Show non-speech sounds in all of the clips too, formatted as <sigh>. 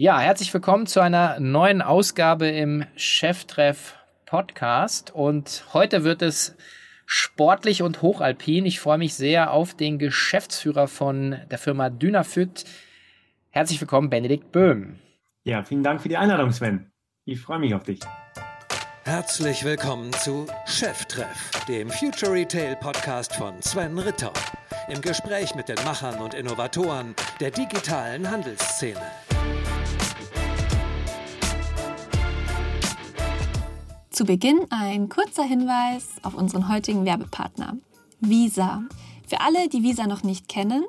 Ja, herzlich willkommen zu einer neuen Ausgabe im Cheftreff Podcast. Und heute wird es sportlich und hochalpin. Ich freue mich sehr auf den Geschäftsführer von der Firma Dynafit. Herzlich willkommen, Benedikt Böhm. Ja, vielen Dank für die Einladung, Sven. Ich freue mich auf dich. Herzlich willkommen zu Cheftreff, dem Future Retail Podcast von Sven Ritter. Im Gespräch mit den Machern und Innovatoren der digitalen Handelsszene. Zu Beginn ein kurzer Hinweis auf unseren heutigen Werbepartner, Visa. Für alle, die Visa noch nicht kennen,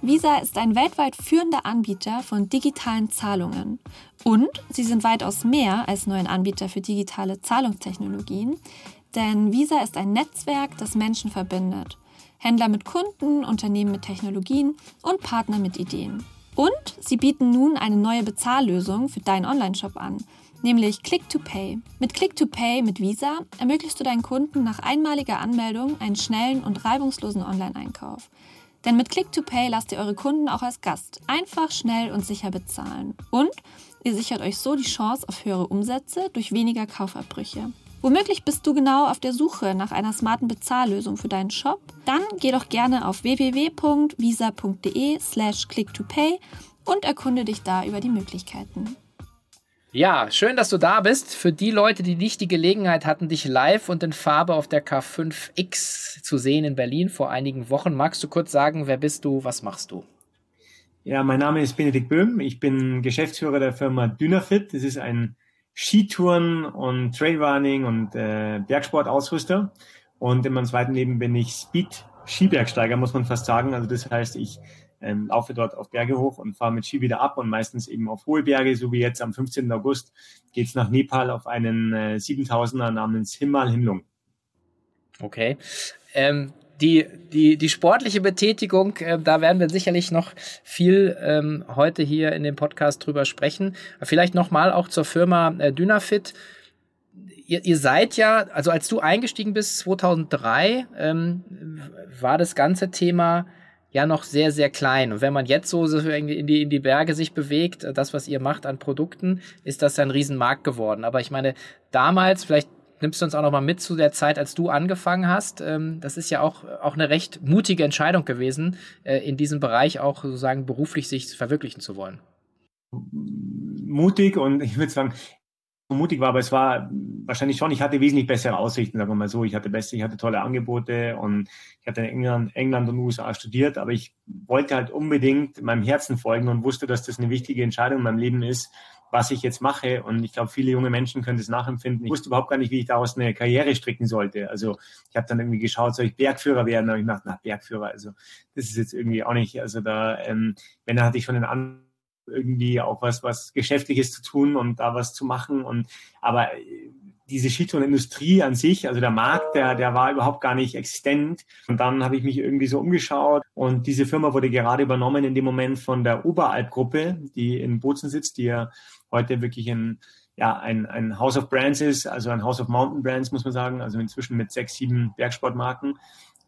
Visa ist ein weltweit führender Anbieter von digitalen Zahlungen und sie sind weitaus mehr als nur ein Anbieter für digitale Zahlungstechnologien, denn Visa ist ein Netzwerk, das Menschen verbindet. Händler mit Kunden, Unternehmen mit Technologien und Partner mit Ideen. Und sie bieten nun eine neue Bezahllösung für deinen Onlineshop an, nämlich Click to Pay. Mit Click to Pay mit Visa ermöglichst du deinen Kunden nach einmaliger Anmeldung einen schnellen und reibungslosen Online-Einkauf. Denn mit Click to Pay lasst ihr eure Kunden auch als Gast einfach, schnell und sicher bezahlen. Und ihr sichert euch so die Chance auf höhere Umsätze durch weniger Kaufabbrüche. Womöglich bist du genau auf der Suche nach einer smarten Bezahllösung für deinen Shop? Dann geh doch gerne auf www.visa.de slash click-to-pay und erkunde dich da über die Möglichkeiten. Ja, schön, dass du da bist. Für die Leute, die nicht die Gelegenheit hatten, dich live und in Farbe auf der K5X zu sehen in Berlin vor einigen Wochen, magst du kurz sagen, wer bist du, was machst du? Ja, mein Name ist Benedikt Böhm. Ich bin Geschäftsführer der Firma Dynafit. Das ist ein Skitouren und Trailrunning und äh, Bergsportausrüster. Und in meinem zweiten Leben bin ich Speed Skibergsteiger, muss man fast sagen. Also das heißt, ich ähm, laufe dort auf Berge hoch und fahre mit Ski wieder ab und meistens eben auf hohe Berge, so wie jetzt am 15. August geht's nach Nepal auf einen äh, 7000er namens Himal Himlung. Okay. Ähm, die, die, die sportliche Betätigung, äh, da werden wir sicherlich noch viel ähm, heute hier in dem Podcast drüber sprechen. Vielleicht nochmal auch zur Firma äh, Dynafit. Ihr, ihr seid ja, also als du eingestiegen bist 2003, ähm, war das ganze Thema ja noch sehr, sehr klein. Und wenn man jetzt so, in, die, in die Berge sich bewegt, äh, das, was ihr macht an Produkten, ist das ein Riesenmarkt geworden. Aber ich meine, damals, vielleicht nimmst du uns auch noch mal mit zu der Zeit, als du angefangen hast. Ähm, das ist ja auch, auch eine recht mutige Entscheidung gewesen, äh, in diesem Bereich auch sozusagen beruflich sich verwirklichen zu wollen. Mutig und <laughs> ich würde sagen, mutig war, aber es war wahrscheinlich schon, ich hatte wesentlich bessere Aussichten, sagen wir mal so. Ich hatte beste, ich hatte tolle Angebote und ich hatte in England, England und USA studiert, aber ich wollte halt unbedingt meinem Herzen folgen und wusste, dass das eine wichtige Entscheidung in meinem Leben ist, was ich jetzt mache. Und ich glaube, viele junge Menschen können das nachempfinden. Ich wusste überhaupt gar nicht, wie ich daraus eine Karriere stricken sollte. Also ich habe dann irgendwie geschaut, soll ich Bergführer werden? Und ich dachte, na, Bergführer, also das ist jetzt irgendwie auch nicht, also da, ähm, wenn, da hatte ich schon den anderen irgendwie auch was, was Geschäftliches zu tun und da was zu machen. Und aber diese Skitourenindustrie an sich, also der Markt, der, der war überhaupt gar nicht existent. Und dann habe ich mich irgendwie so umgeschaut und diese Firma wurde gerade übernommen in dem Moment von der Oberalp-Gruppe, die in Bozen sitzt, die ja heute wirklich ein, ja, ein, ein House of Brands ist, also ein House of Mountain Brands, muss man sagen, also inzwischen mit sechs, sieben Bergsportmarken.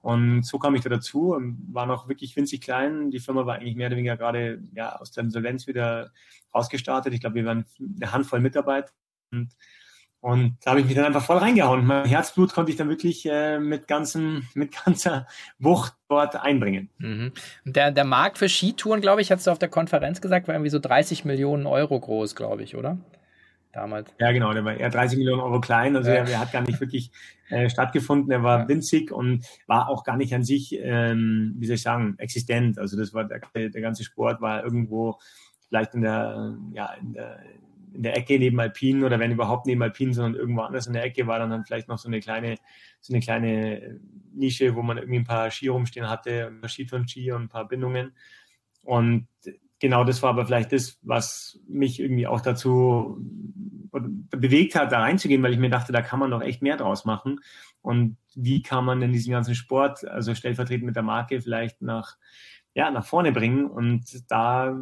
Und so kam ich da dazu und war noch wirklich winzig klein. Die Firma war eigentlich mehr oder weniger gerade ja, aus der Insolvenz wieder ausgestartet. Ich glaube, wir waren eine Handvoll Mitarbeiter. Und, und da habe ich mich dann einfach voll reingehauen. Mein Herzblut konnte ich dann wirklich äh, mit, ganzen, <laughs> mit ganzer Wucht dort einbringen. Mhm. Der, der Markt für Skitouren, glaube ich, hast du auf der Konferenz gesagt, war irgendwie so 30 Millionen Euro groß, glaube ich, oder? Damals. Ja, genau, der war eher 30 Millionen Euro klein, also ja. er, er, hat gar nicht wirklich äh, stattgefunden, er war ja. winzig und war auch gar nicht an sich, ähm, wie soll ich sagen, existent. Also das war der, der ganze Sport war irgendwo vielleicht in der, ja, in der, in der Ecke neben Alpinen oder wenn überhaupt neben Alpinen, sondern irgendwo anders in der Ecke war dann, dann vielleicht noch so eine kleine, so eine kleine Nische, wo man irgendwie ein paar Ski rumstehen hatte, ein paar Skitouren-Ski und ein paar Bindungen. Und genau das war aber vielleicht das, was mich irgendwie auch dazu bewegt hat, da reinzugehen, weil ich mir dachte, da kann man doch echt mehr draus machen. Und wie kann man denn diesen ganzen Sport, also stellvertretend mit der Marke, vielleicht nach, ja, nach vorne bringen? Und da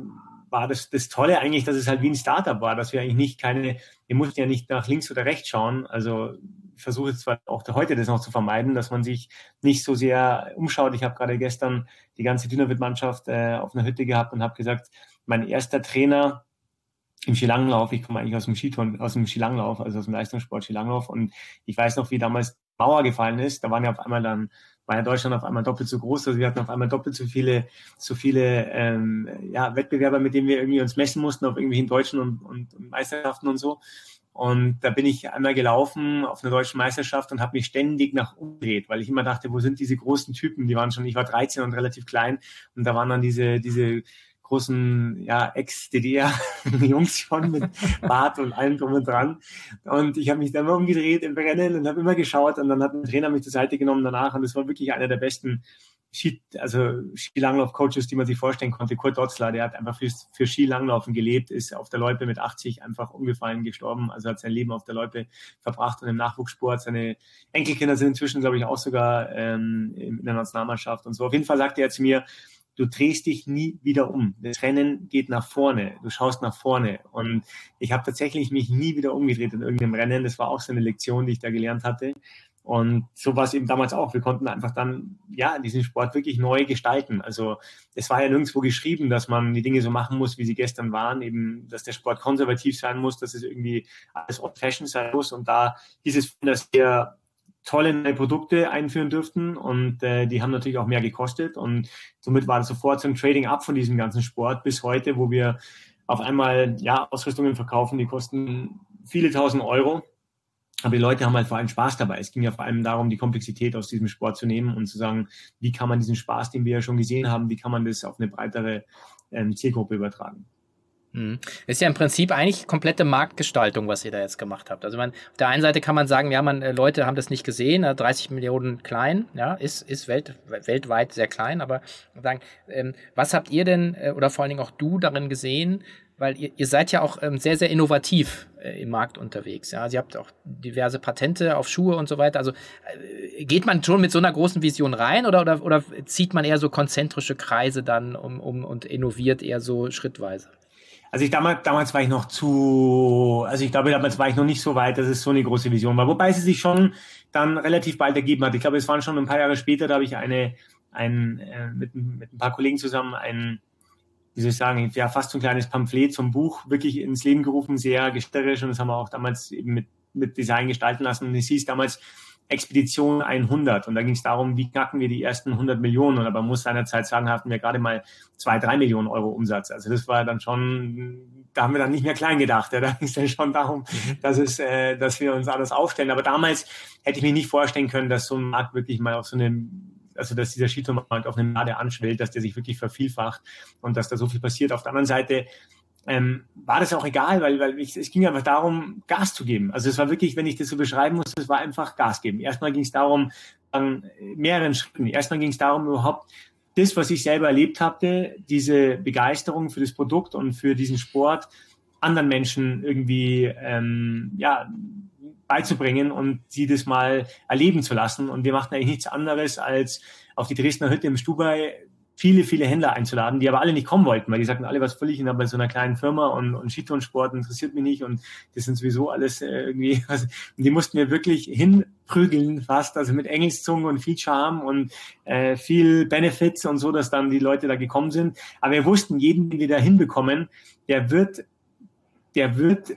war das, das Tolle eigentlich, dass es halt wie ein Startup war, dass wir eigentlich nicht keine, wir mussten ja nicht nach links oder rechts schauen. Also ich versuche zwar auch heute das noch zu vermeiden, dass man sich nicht so sehr umschaut. Ich habe gerade gestern die ganze Dynavit-Mannschaft äh, auf einer Hütte gehabt und habe gesagt, mein erster Trainer im Skilanglauf. Ich komme eigentlich aus dem Skitouren, aus dem Skilanglauf, also aus dem Leistungssport Skilanglauf. Und ich weiß noch, wie damals Mauer gefallen ist. Da waren ja auf einmal dann war ja Deutschland auf einmal doppelt so groß, also wir hatten auf einmal doppelt so viele, so viele ähm, ja, Wettbewerber, mit denen wir irgendwie uns messen mussten auf irgendwelchen deutschen und, und Meisterschaften und so. Und da bin ich einmal gelaufen auf einer deutschen Meisterschaft und habe mich ständig nach umgedreht, weil ich immer dachte, wo sind diese großen Typen? Die waren schon, ich war 13 und relativ klein und da waren dann diese, diese großen ja, Ex-DDR-Jungs <laughs> schon mit Bart und allem drum und dran. Und ich habe mich dann immer umgedreht im Rennen und habe immer geschaut und dann hat ein Trainer mich zur Seite genommen danach und es war wirklich einer der besten Ski, also Skilanglauf-Coaches, die man sich vorstellen konnte. Kurt Dotzler, der hat einfach für, für Skilanglaufen gelebt, ist auf der Loipe mit 80 einfach umgefallen, gestorben, also hat sein Leben auf der Loipe verbracht und im Nachwuchssport. Seine Enkelkinder sind inzwischen, glaube ich, auch sogar ähm, in der Nationalmannschaft und so. Auf jeden Fall sagte er zu mir, du drehst dich nie wieder um. Das Rennen geht nach vorne, du schaust nach vorne. Und ich habe tatsächlich mich nie wieder umgedreht in irgendeinem Rennen. Das war auch so eine Lektion, die ich da gelernt hatte. Und so war es eben damals auch. Wir konnten einfach dann, ja, diesen Sport wirklich neu gestalten. Also es war ja nirgendwo geschrieben, dass man die Dinge so machen muss, wie sie gestern waren. Eben, dass der Sport konservativ sein muss, dass es irgendwie alles old fashion sein muss. Und da hieß es, dass wir tolle neue Produkte einführen dürften und äh, die haben natürlich auch mehr gekostet und somit war es sofort so ein Trading up von diesem ganzen Sport bis heute, wo wir auf einmal ja Ausrüstungen verkaufen, die kosten viele tausend Euro, aber die Leute haben halt vor allem Spaß dabei. Es ging ja vor allem darum, die Komplexität aus diesem Sport zu nehmen und zu sagen, wie kann man diesen Spaß, den wir ja schon gesehen haben, wie kann man das auf eine breitere ähm, Zielgruppe übertragen. Mhm. Ist ja im Prinzip eigentlich komplette Marktgestaltung, was ihr da jetzt gemacht habt. Also man, auf der einen Seite kann man sagen, ja, man, äh, Leute haben das nicht gesehen, 30 Millionen klein, ja, ist, ist welt, weltweit sehr klein, aber sagen, ähm, was habt ihr denn, äh, oder vor allen Dingen auch du darin gesehen, weil ihr, ihr seid ja auch ähm, sehr, sehr innovativ im Markt unterwegs. Ja, ihr habt auch diverse Patente auf Schuhe und so weiter. Also äh, geht man schon mit so einer großen Vision rein oder, oder, oder zieht man eher so konzentrische Kreise dann um, um und innoviert eher so schrittweise? Also ich damals, damals war ich noch zu, also ich glaube, damals war ich noch nicht so weit, dass es so eine große Vision war. Wobei sie sich schon dann relativ bald ergeben hat. Ich glaube, es waren schon ein paar Jahre später, da habe ich eine, ein, äh, mit, mit ein paar Kollegen zusammen ein, wie soll ich sagen, ja, fast so ein kleines Pamphlet zum Buch wirklich ins Leben gerufen, sehr gestalterisch und das haben wir auch damals eben mit, mit Design gestalten lassen. Und es hieß damals Expedition 100. Und da ging es darum, wie knacken wir die ersten 100 Millionen. Und aber man muss seinerzeit sagen, hatten wir gerade mal zwei, drei Millionen Euro Umsatz. Also das war dann schon, da haben wir dann nicht mehr klein gedacht. Ja. Da <laughs> ging es dann schon darum, dass, es, äh, dass wir uns alles aufstellen. Aber damals hätte ich mir nicht vorstellen können, dass so ein Markt wirklich mal auf so eine also dass dieser Skitourmarkt auf eine Made anschwillt, dass der sich wirklich vervielfacht und dass da so viel passiert. Auf der anderen Seite ähm, war das auch egal, weil, weil ich, es ging einfach darum, Gas zu geben. Also es war wirklich, wenn ich das so beschreiben muss, es war einfach Gas geben. Erstmal ging es darum, an mehreren Schritten. Erstmal ging es darum, überhaupt das, was ich selber erlebt hatte, diese Begeisterung für das Produkt und für diesen Sport anderen Menschen irgendwie ähm, ja, beizubringen und sie das mal erleben zu lassen. Und wir machten eigentlich nichts anderes, als auf die Dresdner Hütte im Stubai viele, viele Händler einzuladen, die aber alle nicht kommen wollten, weil die sagten alle, was völlig in bei so einer kleinen Firma und, und Skitourensport interessiert mich nicht und das sind sowieso alles äh, irgendwie, <laughs> also, und die mussten wir wirklich hinprügeln fast, also mit Engelszungen und viel Charme und äh, viel Benefits und so, dass dann die Leute da gekommen sind. Aber wir wussten, jeden, den wir da hinbekommen, der wird, der wird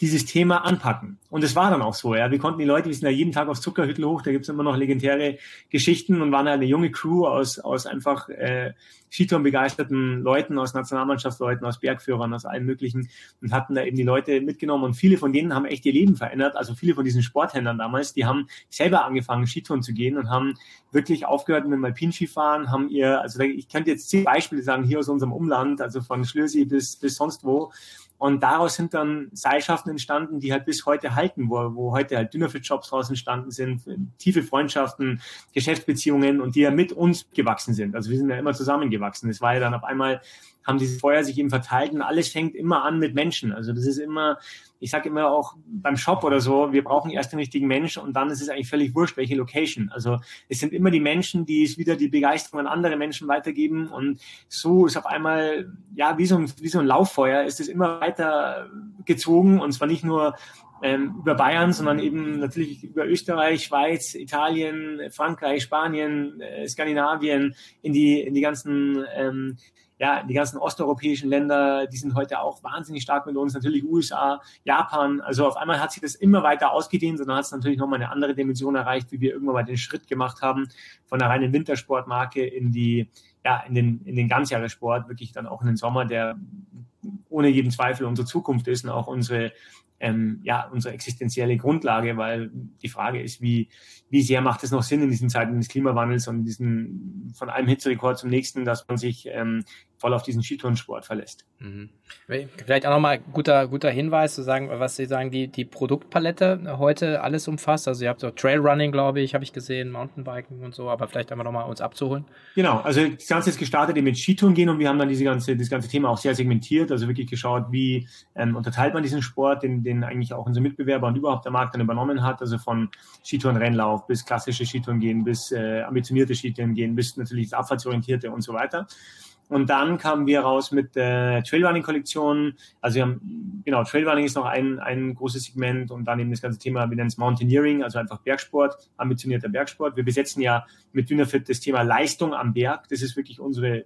dieses Thema anpacken. Und es war dann auch so, ja. Wir konnten die Leute, wir sind ja jeden Tag aufs Zuckerhüttel hoch, da gibt's immer noch legendäre Geschichten und waren halt eine junge Crew aus, aus einfach äh, Skitouren begeisterten Leuten, aus Nationalmannschaftsleuten, aus Bergführern, aus allen möglichen und hatten da eben die Leute mitgenommen und viele von denen haben echt ihr Leben verändert. Also viele von diesen Sporthändlern damals, die haben selber angefangen, Skitouren zu gehen und haben wirklich aufgehört mit dem Alpinskifahren, haben ihr, also ich könnte jetzt zehn Beispiele sagen, hier aus unserem Umland, also von Schlösi bis, bis sonst wo, und daraus sind dann Seilschaften entstanden, die halt bis heute halten, wo, wo heute halt Dünnerfit-Jobs raus entstanden sind, tiefe Freundschaften, Geschäftsbeziehungen und die ja mit uns gewachsen sind. Also wir sind ja immer zusammengewachsen. Es war ja dann auf einmal, haben diese Feuer sich eben verteilt und alles fängt immer an mit Menschen. Also das ist immer, ich sage immer auch beim Shop oder so, wir brauchen erst den richtigen Mensch und dann ist es eigentlich völlig wurscht, welche Location. Also es sind immer die Menschen, die es wieder die Begeisterung an andere Menschen weitergeben und so ist auf einmal, ja, wie so ein, wie so ein Lauffeuer ist es immer weiter gezogen und zwar nicht nur ähm, über Bayern, sondern eben natürlich über Österreich, Schweiz, Italien, Frankreich, Spanien, äh, Skandinavien, in die, in die ganzen ähm, ja, die ganzen osteuropäischen Länder, die sind heute auch wahnsinnig stark mit uns, natürlich USA, Japan. Also auf einmal hat sich das immer weiter ausgedehnt dann hat es natürlich nochmal eine andere Dimension erreicht, wie wir irgendwann mal den Schritt gemacht haben von der reinen Wintersportmarke in die, ja, in den, in den Ganzjahressport, wirklich dann auch in den Sommer, der ohne jeden Zweifel unsere Zukunft ist und auch unsere ähm, ja, unsere existenzielle Grundlage, weil die Frage ist, wie, wie sehr macht es noch Sinn in diesen Zeiten des Klimawandels und diesen von einem Hitzerekord zum nächsten, dass man sich ähm, voll auf diesen Skitourensport verlässt. Mhm. Vielleicht auch nochmal guter, guter Hinweis zu sagen, was Sie sagen, die, die Produktpalette heute alles umfasst. Also ihr habt so Trailrunning, glaube ich, habe ich gesehen, Mountainbiking und so, aber vielleicht einmal nochmal uns abzuholen. Genau, also das Ganze ist gestartet mit Skitouren gehen und wir haben dann diese ganze, das ganze Thema auch sehr segmentiert, also wirklich geschaut, wie ähm, unterteilt man diesen Sport, den, den eigentlich auch unsere Mitbewerber und überhaupt der Markt dann übernommen hat, also von Skitourenrennlauf bis klassische Skitouren gehen, bis äh, ambitionierte Skitouren gehen, bis natürlich das abfahrtsorientierte und so weiter. Und dann kamen wir raus mit der Trailrunning-Kollektion. Also wir haben, genau, Trailrunning ist noch ein, ein großes Segment und dann eben das ganze Thema, wir nennen es Mountaineering, also einfach Bergsport, ambitionierter Bergsport. Wir besetzen ja mit Dynafit das Thema Leistung am Berg. Das ist wirklich unsere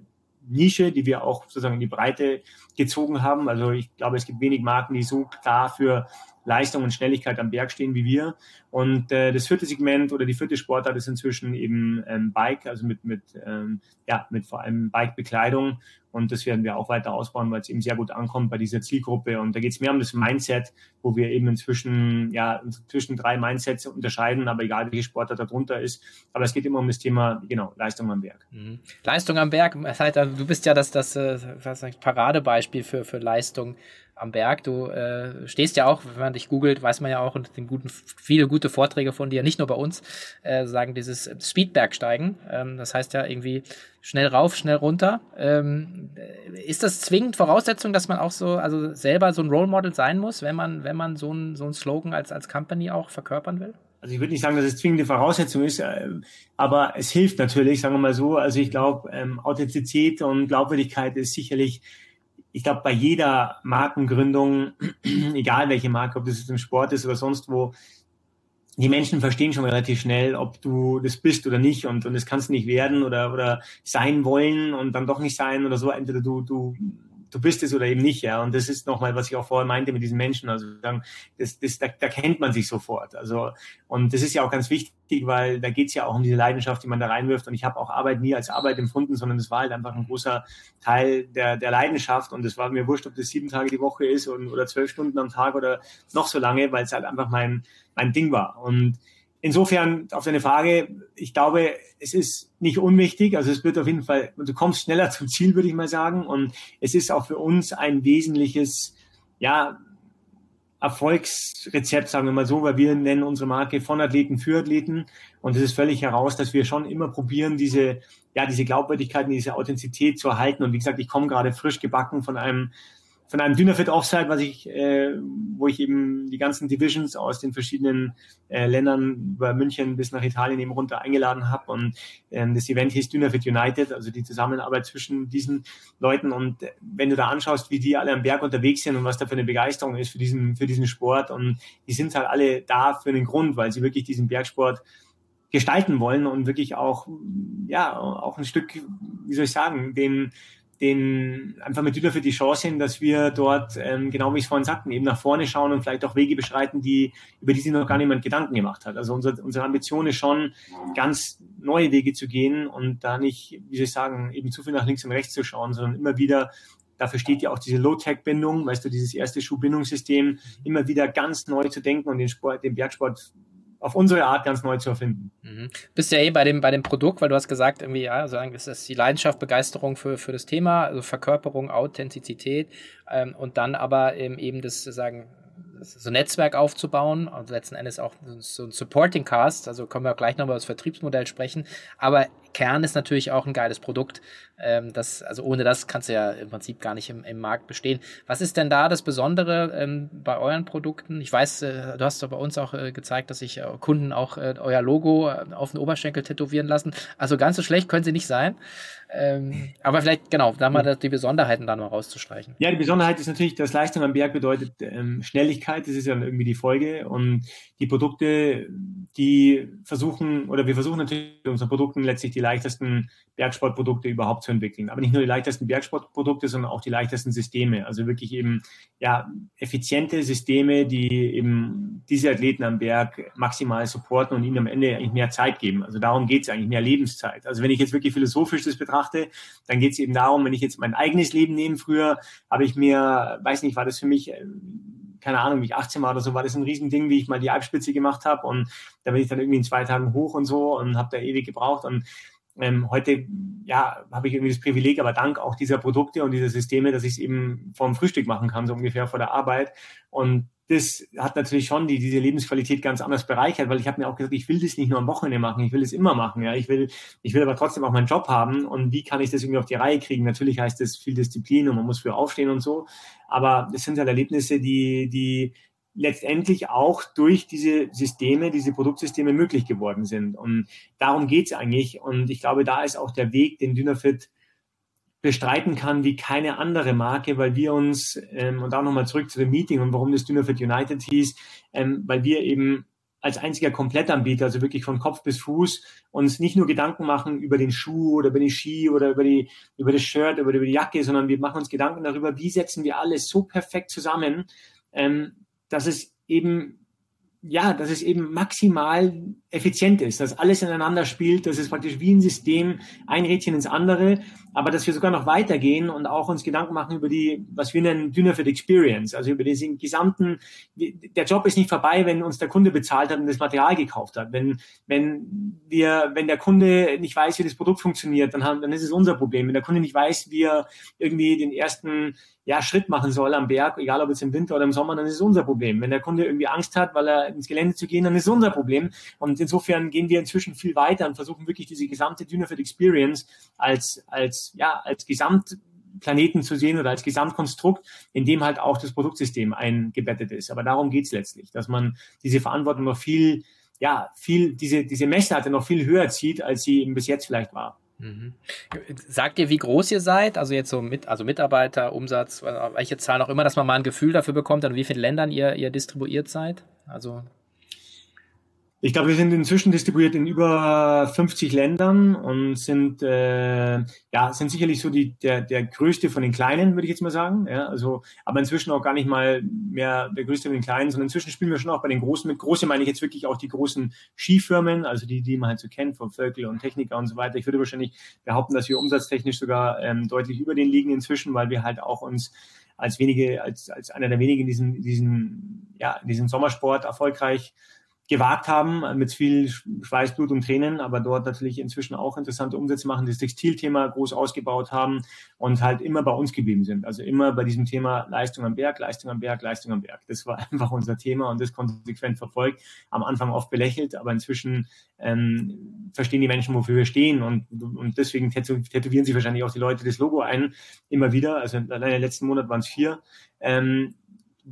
Nische, die wir auch sozusagen in die Breite gezogen haben. Also ich glaube, es gibt wenig Marken, die so klar für Leistung und Schnelligkeit am Berg stehen wie wir. Und äh, das vierte Segment oder die vierte Sportart ist inzwischen eben ähm, Bike, also mit, mit, ähm, ja, mit vor allem Bike-Bekleidung. Und das werden wir auch weiter ausbauen, weil es eben sehr gut ankommt bei dieser Zielgruppe. Und da geht es mehr um das Mindset, wo wir eben inzwischen, ja, zwischen drei Mindsets unterscheiden, aber egal welche Sportart darunter ist. Aber es geht immer um das Thema, genau, Leistung am Berg. Mhm. Leistung am Berg, das heißt, du bist ja das, das, das Paradebeispiel für, für Leistung am Berg. Du äh, stehst ja auch, wenn man dich googelt, weiß man ja auch und den guten, viele gute Vorträge von dir, nicht nur bei uns, äh, sagen dieses Speedbergsteigen. Ähm, das heißt ja irgendwie schnell rauf, schnell runter. Ähm, ist das zwingend Voraussetzung, dass man auch so, also selber so ein Role Model sein muss, wenn man, wenn man so ein, so ein Slogan als, als Company auch verkörpern will? Also ich würde nicht sagen, dass es zwingende Voraussetzung ist, äh, aber es hilft natürlich, sagen wir mal so. Also ich glaube, ähm, Authentizität und Glaubwürdigkeit ist sicherlich ich glaube, bei jeder Markengründung, <clears throat> egal welche Marke, ob das jetzt im Sport ist oder sonst wo, die Menschen verstehen schon relativ schnell, ob du das bist oder nicht und, und das kannst du nicht werden oder, oder sein wollen und dann doch nicht sein oder so. Entweder du, du du bist es oder eben nicht, ja. Und das ist nochmal, was ich auch vorher meinte mit diesen Menschen. Also das, das, da, da kennt man sich sofort. Also und das ist ja auch ganz wichtig, weil da geht's ja auch um diese Leidenschaft, die man da reinwirft. Und ich habe auch Arbeit nie als Arbeit empfunden, sondern es war halt einfach ein großer Teil der, der Leidenschaft. Und es war mir wurscht, ob das sieben Tage die Woche ist und, oder zwölf Stunden am Tag oder noch so lange, weil es halt einfach mein, mein Ding war. Und insofern auf deine Frage, ich glaube, es ist nicht unwichtig. Also es wird auf jeden Fall, du kommst schneller zum Ziel, würde ich mal sagen. Und es ist auch für uns ein wesentliches, ja, Erfolgsrezept, sagen wir mal so, weil wir nennen unsere Marke von Athleten für Athleten. Und es ist völlig heraus, dass wir schon immer probieren, diese, ja, diese Glaubwürdigkeit diese Authentizität zu erhalten. Und wie gesagt, ich komme gerade frisch gebacken von einem von einem Dynafit Offside, was ich, äh, wo ich eben die ganzen Divisions aus den verschiedenen äh, Ländern über München bis nach Italien eben runter eingeladen habe und ähm, das Event hieß Dynafit United, also die Zusammenarbeit zwischen diesen Leuten. Und äh, wenn du da anschaust, wie die alle am Berg unterwegs sind und was da für eine Begeisterung ist für diesen für diesen Sport. Und die sind halt alle da für einen Grund, weil sie wirklich diesen Bergsport gestalten wollen und wirklich auch ja auch ein Stück, wie soll ich sagen, den den einfach mit für die Chance hin, dass wir dort, ähm, genau wie ich es vorhin sagten, eben nach vorne schauen und vielleicht auch Wege beschreiten, die, über die sich noch gar niemand Gedanken gemacht hat. Also unsere, unsere Ambition ist schon, ganz neue Wege zu gehen und da nicht, wie soll ich sagen, eben zu viel nach links und rechts zu schauen, sondern immer wieder Dafür steht ja auch diese Low-Tech-Bindung, weißt du, dieses erste Schuhbindungssystem, immer wieder ganz neu zu denken und den Sport, den Bergsport auf unsere Art ganz neu zu erfinden. Mhm. Bist ja eh bei dem, bei dem Produkt, weil du hast gesagt, irgendwie, ja, sagen, ist das die Leidenschaft, Begeisterung für, für das Thema, also Verkörperung, Authentizität ähm, und dann aber eben, eben das sagen, so ein Netzwerk aufzubauen und letzten Endes auch so ein Supporting Cast, also können wir gleich noch über das Vertriebsmodell sprechen, aber Kern ist natürlich auch ein geiles Produkt. Ähm, das, also ohne das kannst du ja im Prinzip gar nicht im, im Markt bestehen. Was ist denn da das Besondere ähm, bei euren Produkten? Ich weiß, äh, du hast doch bei uns auch äh, gezeigt, dass sich äh, Kunden auch äh, euer Logo äh, auf den Oberschenkel tätowieren lassen. Also ganz so schlecht können sie nicht sein. Ähm, aber vielleicht, genau, da mal die Besonderheiten dann mal rauszustreichen. Ja, die Besonderheit ist natürlich, dass Leistung am Berg bedeutet ähm, Schnelligkeit, das ist ja irgendwie die Folge. Und die Produkte, die versuchen, oder wir versuchen natürlich mit unseren Produkten letztlich die leichtesten Bergsportprodukte überhaupt zu entwickeln. Aber nicht nur die leichtesten Bergsportprodukte, sondern auch die leichtesten Systeme. Also wirklich eben ja effiziente Systeme, die eben diese Athleten am Berg maximal supporten und ihnen am Ende eigentlich mehr Zeit geben. Also darum geht es eigentlich, mehr Lebenszeit. Also wenn ich jetzt wirklich philosophisch das betrachte, dann geht es eben darum, wenn ich jetzt mein eigenes Leben nehme, früher habe ich mir, weiß nicht, war das für mich keine Ahnung, wie ich 18 war oder so, war das ein Riesending, wie ich mal die Alpspitze gemacht habe und da bin ich dann irgendwie in zwei Tagen hoch und so und habe da ewig gebraucht und ähm, heute ja, habe ich irgendwie das Privileg, aber dank auch dieser Produkte und dieser Systeme, dass ich es eben vorm Frühstück machen kann, so ungefähr vor der Arbeit. Und das hat natürlich schon die, diese Lebensqualität ganz anders bereichert, weil ich habe mir auch gesagt, ich will das nicht nur am Wochenende machen, ich will es immer machen. Ja, ich will, ich will aber trotzdem auch meinen Job haben. Und wie kann ich das irgendwie auf die Reihe kriegen? Natürlich heißt das viel Disziplin und man muss für aufstehen und so. Aber das sind halt Erlebnisse, die, die letztendlich auch durch diese Systeme, diese Produktsysteme möglich geworden sind. Und darum geht's eigentlich. Und ich glaube, da ist auch der Weg, den Dynafit bestreiten kann wie keine andere Marke, weil wir uns, ähm, und auch nochmal zurück zu dem Meeting und warum das Dynafit United hieß, ähm, weil wir eben als einziger Komplettanbieter, also wirklich von Kopf bis Fuß, uns nicht nur Gedanken machen über den Schuh oder über die Ski oder über die, über das Shirt, über die Jacke, sondern wir machen uns Gedanken darüber, wie setzen wir alles so perfekt zusammen, ähm, dass es eben ja, dass es eben maximal effizient ist, dass alles ineinander spielt, dass es praktisch wie ein System ein Rädchen ins andere, aber dass wir sogar noch weitergehen und auch uns Gedanken machen über die, was wir nennen, Dynafit Experience, also über diesen gesamten, der Job ist nicht vorbei, wenn uns der Kunde bezahlt hat und das Material gekauft hat. Wenn, wenn wir, wenn der Kunde nicht weiß, wie das Produkt funktioniert, dann, haben, dann ist es unser Problem. Wenn der Kunde nicht weiß, wie er irgendwie den ersten ja, Schritt machen soll am Berg, egal ob jetzt im Winter oder im Sommer, dann ist es unser Problem. Wenn der Kunde irgendwie Angst hat, weil er ins Gelände zu gehen, dann ist es unser Problem. Und insofern gehen wir inzwischen viel weiter und versuchen wirklich diese gesamte Dynafit Experience als, als, ja, als Gesamtplaneten zu sehen oder als Gesamtkonstrukt, in dem halt auch das Produktsystem eingebettet ist. Aber darum geht's letztlich, dass man diese Verantwortung noch viel, ja, viel, diese, diese Messlatte noch viel höher zieht, als sie eben bis jetzt vielleicht war. Mhm. Sagt ihr, wie groß ihr seid? Also jetzt so mit, also Mitarbeiter, Umsatz, welche Zahlen auch immer, dass man mal ein Gefühl dafür bekommt, an wie vielen Ländern ihr, ihr distribuiert seid? Also ich glaube, wir sind inzwischen distribuiert in über 50 Ländern und sind äh, ja sind sicherlich so die der der größte von den kleinen, würde ich jetzt mal sagen. Ja, also aber inzwischen auch gar nicht mal mehr der größte von den kleinen, sondern inzwischen spielen wir schon auch bei den großen mit. Große meine ich jetzt wirklich auch die großen Skifirmen, also die die man halt so kennt von Völkel und Techniker und so weiter. Ich würde wahrscheinlich behaupten, dass wir umsatztechnisch sogar ähm, deutlich über den liegen inzwischen, weil wir halt auch uns als wenige als als einer der wenigen diesen diesen ja diesen Sommersport erfolgreich gewagt haben, mit viel Schweiß, Blut und Tränen, aber dort natürlich inzwischen auch interessante Umsätze machen, das Textilthema groß ausgebaut haben und halt immer bei uns geblieben sind. Also immer bei diesem Thema Leistung am Berg, Leistung am Berg, Leistung am Berg. Das war <laughs> einfach unser Thema und das konsequent verfolgt. Am Anfang oft belächelt, aber inzwischen ähm, verstehen die Menschen, wofür wir stehen und, und deswegen tätowieren sich wahrscheinlich auch die Leute das Logo ein, immer wieder. Also allein im letzten Monat waren es vier. Ähm,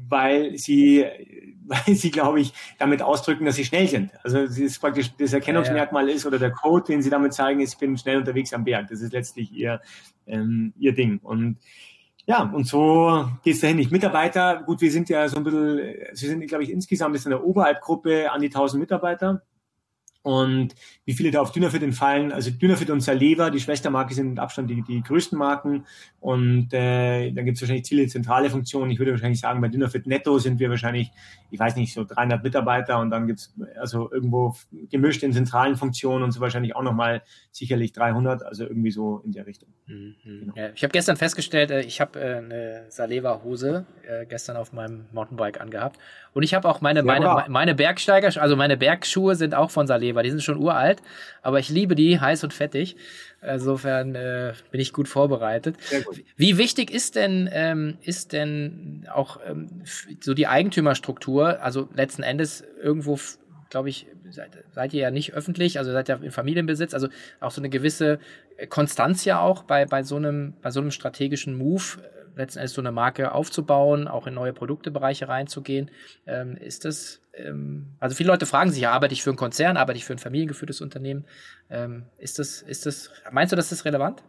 weil sie, <laughs> weil sie, glaube ich, damit ausdrücken, dass sie schnell sind. Also es ist praktisch das Erkennungsmerkmal ist oder der Code, den sie damit zeigen, ist, ich bin schnell unterwegs am Berg. Das ist letztlich ihr, ähm, ihr Ding. Und ja, und so geht's dahin. Ich Mitarbeiter, gut, wir sind ja so ein bisschen, sie sind, glaube ich, insgesamt ist in der Oberalp-Gruppe an die 1000 Mitarbeiter. Und wie viele da auf Dynafit entfallen, also Dynafit und Saleva, die Schwestermarke, sind mit Abstand die, die größten Marken. Und äh, dann gibt es wahrscheinlich viele zentrale Funktionen. Ich würde wahrscheinlich sagen, bei Dynafit Netto sind wir wahrscheinlich, ich weiß nicht, so 300 Mitarbeiter und dann gibt's also irgendwo gemischt in zentralen Funktionen und so wahrscheinlich auch nochmal sicherlich 300, also irgendwie so in der Richtung. Mhm. Genau. Ja, ich habe gestern festgestellt, äh, ich habe äh, eine Saleva-Hose äh, gestern auf meinem Mountainbike angehabt und ich habe auch meine, meine, meine Bergsteiger, also meine Bergschuhe sind auch von Saleva, die sind schon uralt, aber ich liebe die, heiß und fettig. Insofern äh, bin ich gut vorbereitet. Gut. Wie wichtig ist denn, ähm, ist denn auch ähm, so die Eigentümerstruktur? Also letzten Endes irgendwo, glaube ich, seid, seid ihr ja nicht öffentlich, also seid ihr in Familienbesitz, also auch so eine gewisse Konstanz ja auch bei, bei so einem, bei so einem strategischen Move letzten Endes so eine Marke aufzubauen, auch in neue Produktebereiche reinzugehen. Ähm, ist das, ähm, also viele Leute fragen sich, ja, arbeite ich für einen Konzern, arbeite ich für ein familiengeführtes Unternehmen? Ähm, ist das, ist das, meinst du, das ist relevant?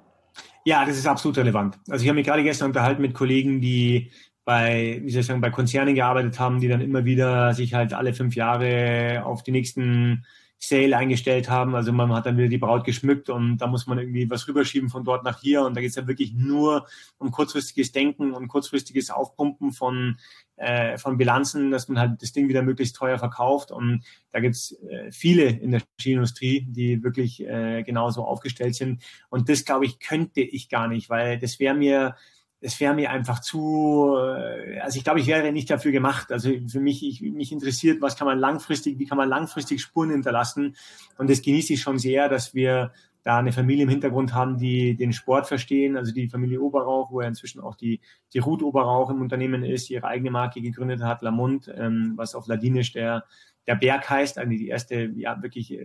Ja, das ist absolut relevant. Also ich habe mich gerade gestern unterhalten mit Kollegen, die bei, wie soll ich sagen, bei Konzernen gearbeitet haben, die dann immer wieder sich halt alle fünf Jahre auf die nächsten Sale eingestellt haben. Also man hat dann wieder die Braut geschmückt und da muss man irgendwie was rüberschieben von dort nach hier. Und da geht es ja wirklich nur um kurzfristiges Denken und kurzfristiges Aufpumpen von, äh, von Bilanzen, dass man halt das Ding wieder möglichst teuer verkauft. Und da gibt's äh, viele in der Schienenindustrie, die wirklich äh, genauso aufgestellt sind. Und das, glaube ich, könnte ich gar nicht, weil das wäre mir es wäre mir einfach zu, äh, also ich glaube, ich wäre nicht dafür gemacht. Also für mich, ich, mich interessiert, was kann man langfristig, wie kann man langfristig Spuren hinterlassen. Und das genieße ich schon sehr, dass wir da eine Familie im Hintergrund haben, die den Sport verstehen, also die Familie Oberrauch, wo er inzwischen auch die, die Ruth Oberrauch im Unternehmen ist, ihre eigene Marke gegründet hat, Lamont, ähm, was auf Ladinisch der, der Berg heißt, also die erste, ja, wirklich,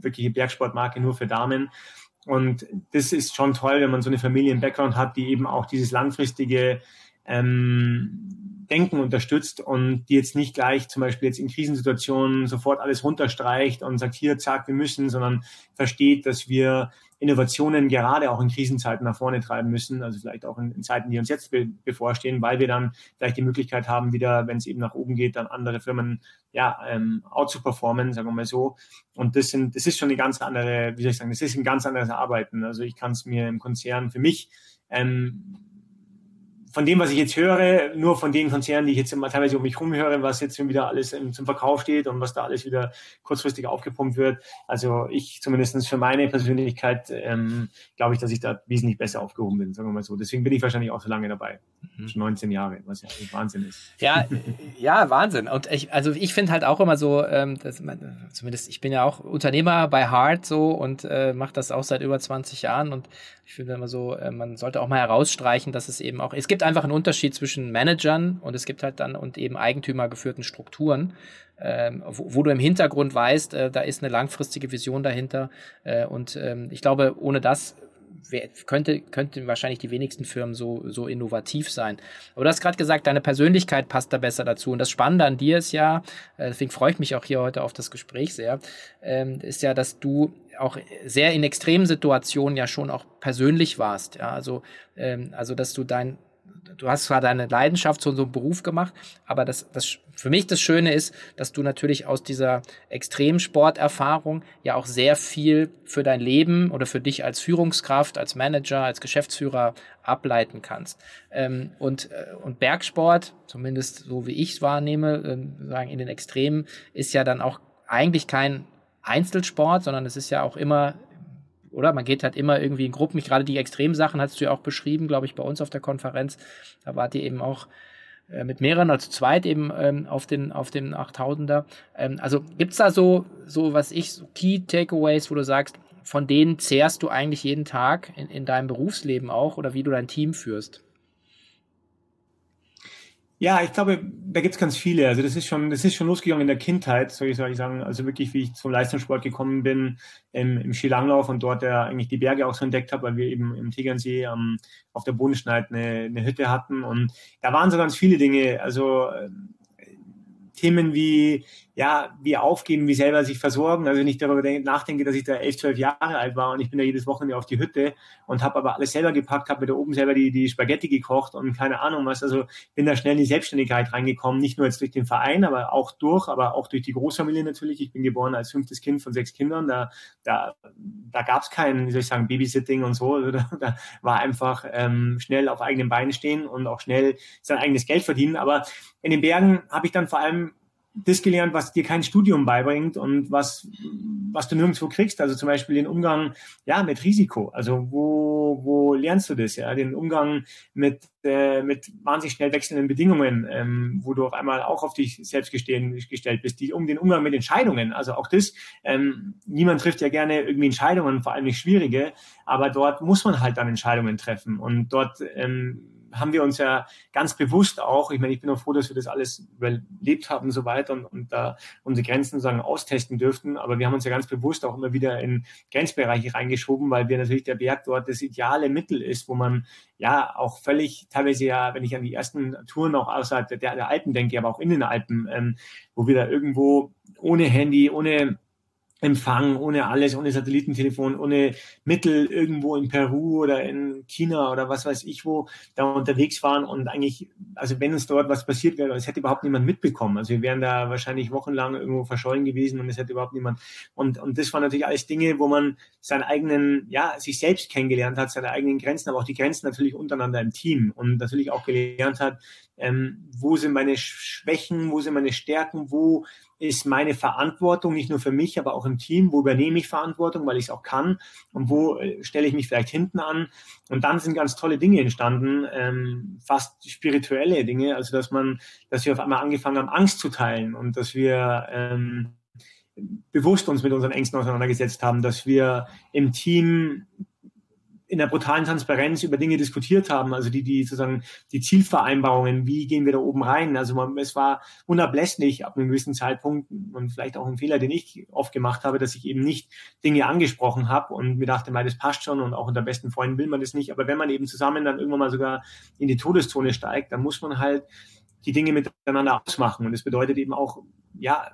wirkliche Bergsportmarke nur für Damen. Und das ist schon toll, wenn man so eine Familie im Background hat, die eben auch dieses langfristige ähm, Denken unterstützt und die jetzt nicht gleich zum Beispiel jetzt in Krisensituationen sofort alles runterstreicht und sagt, hier, zack, wir müssen, sondern versteht, dass wir Innovationen gerade auch in Krisenzeiten nach vorne treiben müssen, also vielleicht auch in, in Zeiten, die uns jetzt be bevorstehen, weil wir dann vielleicht die Möglichkeit haben, wieder, wenn es eben nach oben geht, dann andere Firmen ja ähm, out zu performen, sagen wir mal so. Und das sind, das ist schon eine ganz andere, wie soll ich sagen, das ist ein ganz anderes Arbeiten. Also ich kann es mir im Konzern für mich ähm, von dem, was ich jetzt höre, nur von den Konzernen, die ich jetzt immer teilweise um mich rumhöre, was jetzt wieder alles zum Verkauf steht und was da alles wieder kurzfristig aufgepumpt wird. Also ich zumindestens für meine Persönlichkeit ähm, glaube ich, dass ich da wesentlich besser aufgehoben bin, sagen wir mal so. Deswegen bin ich wahrscheinlich auch so lange dabei. Mhm. Schon 19 Jahre, was ja Wahnsinn ist. Ja, ja, Wahnsinn. Und ich, also ich finde halt auch immer so, ähm, dass man, zumindest ich bin ja auch Unternehmer bei Hart so und äh, mache das auch seit über 20 Jahren und ich finde immer so, äh, man sollte auch mal herausstreichen, dass es eben auch, es gibt einfach einen Unterschied zwischen Managern und es gibt halt dann und eben eigentümergeführten Strukturen, ähm, wo, wo, du im Hintergrund weißt, äh, da ist eine langfristige Vision dahinter. Äh, und ähm, ich glaube, ohne das könnte, könnten wahrscheinlich die wenigsten Firmen so, so innovativ sein. Aber du hast gerade gesagt, deine Persönlichkeit passt da besser dazu. Und das Spannende an dir ist ja, äh, deswegen freue ich mich auch hier heute auf das Gespräch sehr, ähm, ist ja, dass du auch sehr in extremen Situationen ja schon auch persönlich warst. Ja, also, ähm, also dass du dein du hast zwar deine Leidenschaft zu einem Beruf gemacht, aber das, das für mich das Schöne ist, dass du natürlich aus dieser Extremsporterfahrung ja auch sehr viel für dein Leben oder für dich als Führungskraft, als Manager, als Geschäftsführer ableiten kannst. Ähm, und, äh, und Bergsport, zumindest so wie ich es wahrnehme, äh, sagen in den Extremen, ist ja dann auch eigentlich kein Einzelsport, sondern es ist ja auch immer oder? Man geht halt immer irgendwie in Gruppen. Gerade die Extremsachen hast du ja auch beschrieben, glaube ich, bei uns auf der Konferenz. Da wart ihr eben auch äh, mit mehreren, also zweit eben ähm, auf den auf dem 8000er. Ähm, also gibt's da so so was ich so Key Takeaways, wo du sagst, von denen zehrst du eigentlich jeden Tag in, in deinem Berufsleben auch oder wie du dein Team führst? Ja, ich glaube, da gibt's ganz viele. Also das ist schon, das ist schon losgegangen in der Kindheit, soll ich, sagen. Also wirklich, wie ich zum Leistungssport gekommen bin, im, im Skilanglauf und dort ja eigentlich die Berge auch so entdeckt habe, weil wir eben im Tegernsee ähm, auf der Bodenschneid eine, eine Hütte hatten. Und da waren so ganz viele Dinge. Also äh, Themen wie ja, wie aufgeben, wie selber sich versorgen. Also wenn ich darüber denke, nachdenke, dass ich da elf, zwölf Jahre alt war und ich bin da jedes Wochenende auf die Hütte und habe aber alles selber gepackt, habe mir da oben selber die, die Spaghetti gekocht und keine Ahnung was. Also bin da schnell in die Selbstständigkeit reingekommen, nicht nur jetzt durch den Verein, aber auch durch, aber auch durch die Großfamilie natürlich. Ich bin geboren als fünftes Kind von sechs Kindern. Da, da, da gab es kein, wie soll ich sagen, Babysitting und so. Also da, da war einfach ähm, schnell auf eigenen Beinen stehen und auch schnell sein eigenes Geld verdienen. Aber in den Bergen habe ich dann vor allem das gelernt, was dir kein Studium beibringt und was, was du nirgendwo kriegst. Also zum Beispiel den Umgang, ja, mit Risiko. Also wo, wo lernst du das? Ja, den Umgang mit, äh, mit wahnsinnig schnell wechselnden Bedingungen, ähm, wo du auf einmal auch auf dich selbst gestehen, gestellt bist. Die, um den Umgang mit Entscheidungen. Also auch das, ähm, niemand trifft ja gerne irgendwie Entscheidungen, vor allem nicht schwierige, aber dort muss man halt dann Entscheidungen treffen und dort, ähm, haben wir uns ja ganz bewusst auch, ich meine, ich bin auch froh, dass wir das alles überlebt haben und so weiter und, und da unsere Grenzen sagen austesten dürften, aber wir haben uns ja ganz bewusst auch immer wieder in Grenzbereiche reingeschoben, weil wir natürlich der Berg dort das ideale Mittel ist, wo man ja auch völlig teilweise ja, wenn ich an die ersten Touren auch außerhalb der, der Alpen denke, aber auch in den Alpen, ähm, wo wir da irgendwo ohne Handy, ohne Empfang, ohne alles, ohne Satellitentelefon, ohne Mittel irgendwo in Peru oder in China oder was weiß ich wo da unterwegs waren und eigentlich, also wenn uns dort was passiert wäre, es hätte überhaupt niemand mitbekommen. Also wir wären da wahrscheinlich wochenlang irgendwo verschollen gewesen und es hätte überhaupt niemand. Und, und das waren natürlich alles Dinge, wo man seinen eigenen, ja, sich selbst kennengelernt hat, seine eigenen Grenzen, aber auch die Grenzen natürlich untereinander im Team und natürlich auch gelernt hat, ähm, wo sind meine Schwächen, wo sind meine Stärken, wo ist meine Verantwortung nicht nur für mich, aber auch im Team, wo übernehme ich Verantwortung, weil ich es auch kann und wo äh, stelle ich mich vielleicht hinten an. Und dann sind ganz tolle Dinge entstanden, ähm, fast spirituelle Dinge, also dass man, dass wir auf einmal angefangen haben, Angst zu teilen und dass wir ähm, bewusst uns mit unseren Ängsten auseinandergesetzt haben, dass wir im Team in der brutalen Transparenz über Dinge diskutiert haben, also die, die sozusagen die Zielvereinbarungen, wie gehen wir da oben rein? Also man, es war unablässlich ab einem gewissen Zeitpunkt und vielleicht auch ein Fehler, den ich oft gemacht habe, dass ich eben nicht Dinge angesprochen habe und mir dachte, mal, das passt schon und auch unter besten Freunden will man das nicht. Aber wenn man eben zusammen dann irgendwann mal sogar in die Todeszone steigt, dann muss man halt die Dinge miteinander ausmachen. Und das bedeutet eben auch, ja,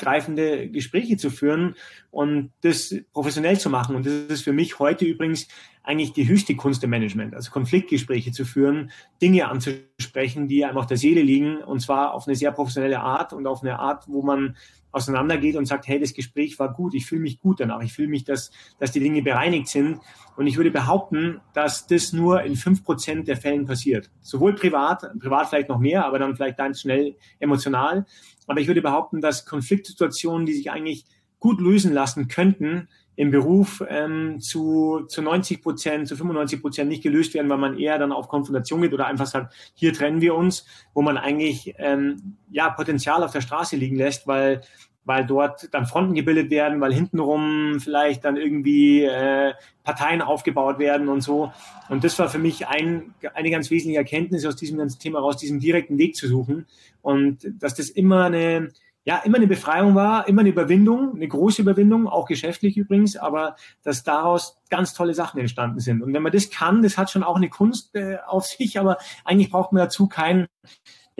tiefgreifende Gespräche zu führen und das professionell zu machen. Und das ist für mich heute übrigens eigentlich die höchste Kunst im Management, also Konfliktgespräche zu führen, Dinge anzusprechen, die einem auf der Seele liegen, und zwar auf eine sehr professionelle Art und auf eine Art, wo man auseinandergeht und sagt, hey, das Gespräch war gut, ich fühle mich gut danach, ich fühle mich, dass, dass die Dinge bereinigt sind. Und ich würde behaupten, dass das nur in fünf Prozent der Fällen passiert. Sowohl privat, privat vielleicht noch mehr, aber dann vielleicht ganz schnell emotional. Aber ich würde behaupten, dass Konfliktsituationen, die sich eigentlich gut lösen lassen könnten, im Beruf ähm, zu, zu 90 Prozent, zu 95 Prozent nicht gelöst werden, weil man eher dann auf Konfrontation geht oder einfach sagt, hier trennen wir uns, wo man eigentlich ähm, ja Potenzial auf der Straße liegen lässt, weil weil dort dann Fronten gebildet werden, weil hintenrum vielleicht dann irgendwie äh, Parteien aufgebaut werden und so. Und das war für mich ein, eine ganz wesentliche Erkenntnis aus diesem ganzen Thema raus, diesen direkten Weg zu suchen und dass das immer eine ja, immer eine Befreiung war, immer eine Überwindung, eine große Überwindung, auch geschäftlich übrigens, aber dass daraus ganz tolle Sachen entstanden sind. Und wenn man das kann, das hat schon auch eine Kunst äh, auf sich, aber eigentlich braucht man dazu keinen,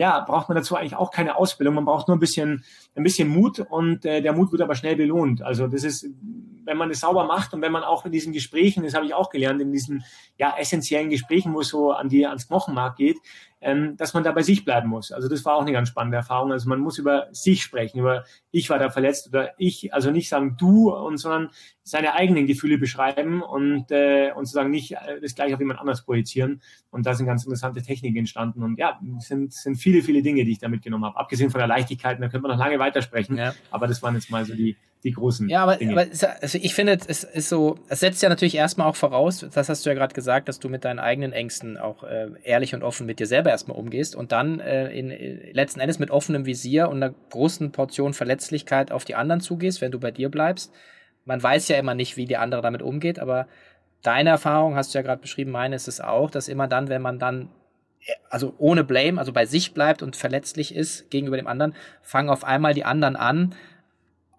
ja, braucht man dazu eigentlich auch keine Ausbildung. Man braucht nur ein bisschen, ein bisschen Mut und äh, der Mut wird aber schnell belohnt. Also das ist, wenn man es sauber macht und wenn man auch in diesen Gesprächen, das habe ich auch gelernt, in diesen ja essentiellen Gesprächen, wo es so an die ans Knochenmark geht, ähm, dass man da bei sich bleiben muss. Also das war auch eine ganz spannende Erfahrung. Also man muss über sich sprechen, über ich war da verletzt oder ich, also nicht sagen du und sondern seine eigenen Gefühle beschreiben und äh, und sozusagen nicht äh, das gleich auf jemand anders projizieren. Und da sind ganz interessante Techniken entstanden. Und ja, es sind, sind viele, viele Dinge, die ich da mitgenommen habe. Abgesehen von der Leichtigkeit, da könnte man noch lange weitersprechen. Ja. Aber das waren jetzt mal so die, die großen. Ja, aber, Dinge. aber also ich finde, es ist so, es setzt ja natürlich erstmal auch voraus, das hast du ja gerade gesagt, dass du mit deinen eigenen Ängsten auch äh, ehrlich und offen mit dir selber erstmal umgehst und dann äh, in, in, letzten Endes mit offenem Visier und einer großen Portion Verletzlichkeit auf die anderen zugehst, wenn du bei dir bleibst. Man weiß ja immer nicht, wie die andere damit umgeht, aber deine Erfahrung hast du ja gerade beschrieben, meine ist es auch, dass immer dann, wenn man dann also ohne Blame, also bei sich bleibt und verletzlich ist gegenüber dem anderen, fangen auf einmal die anderen an,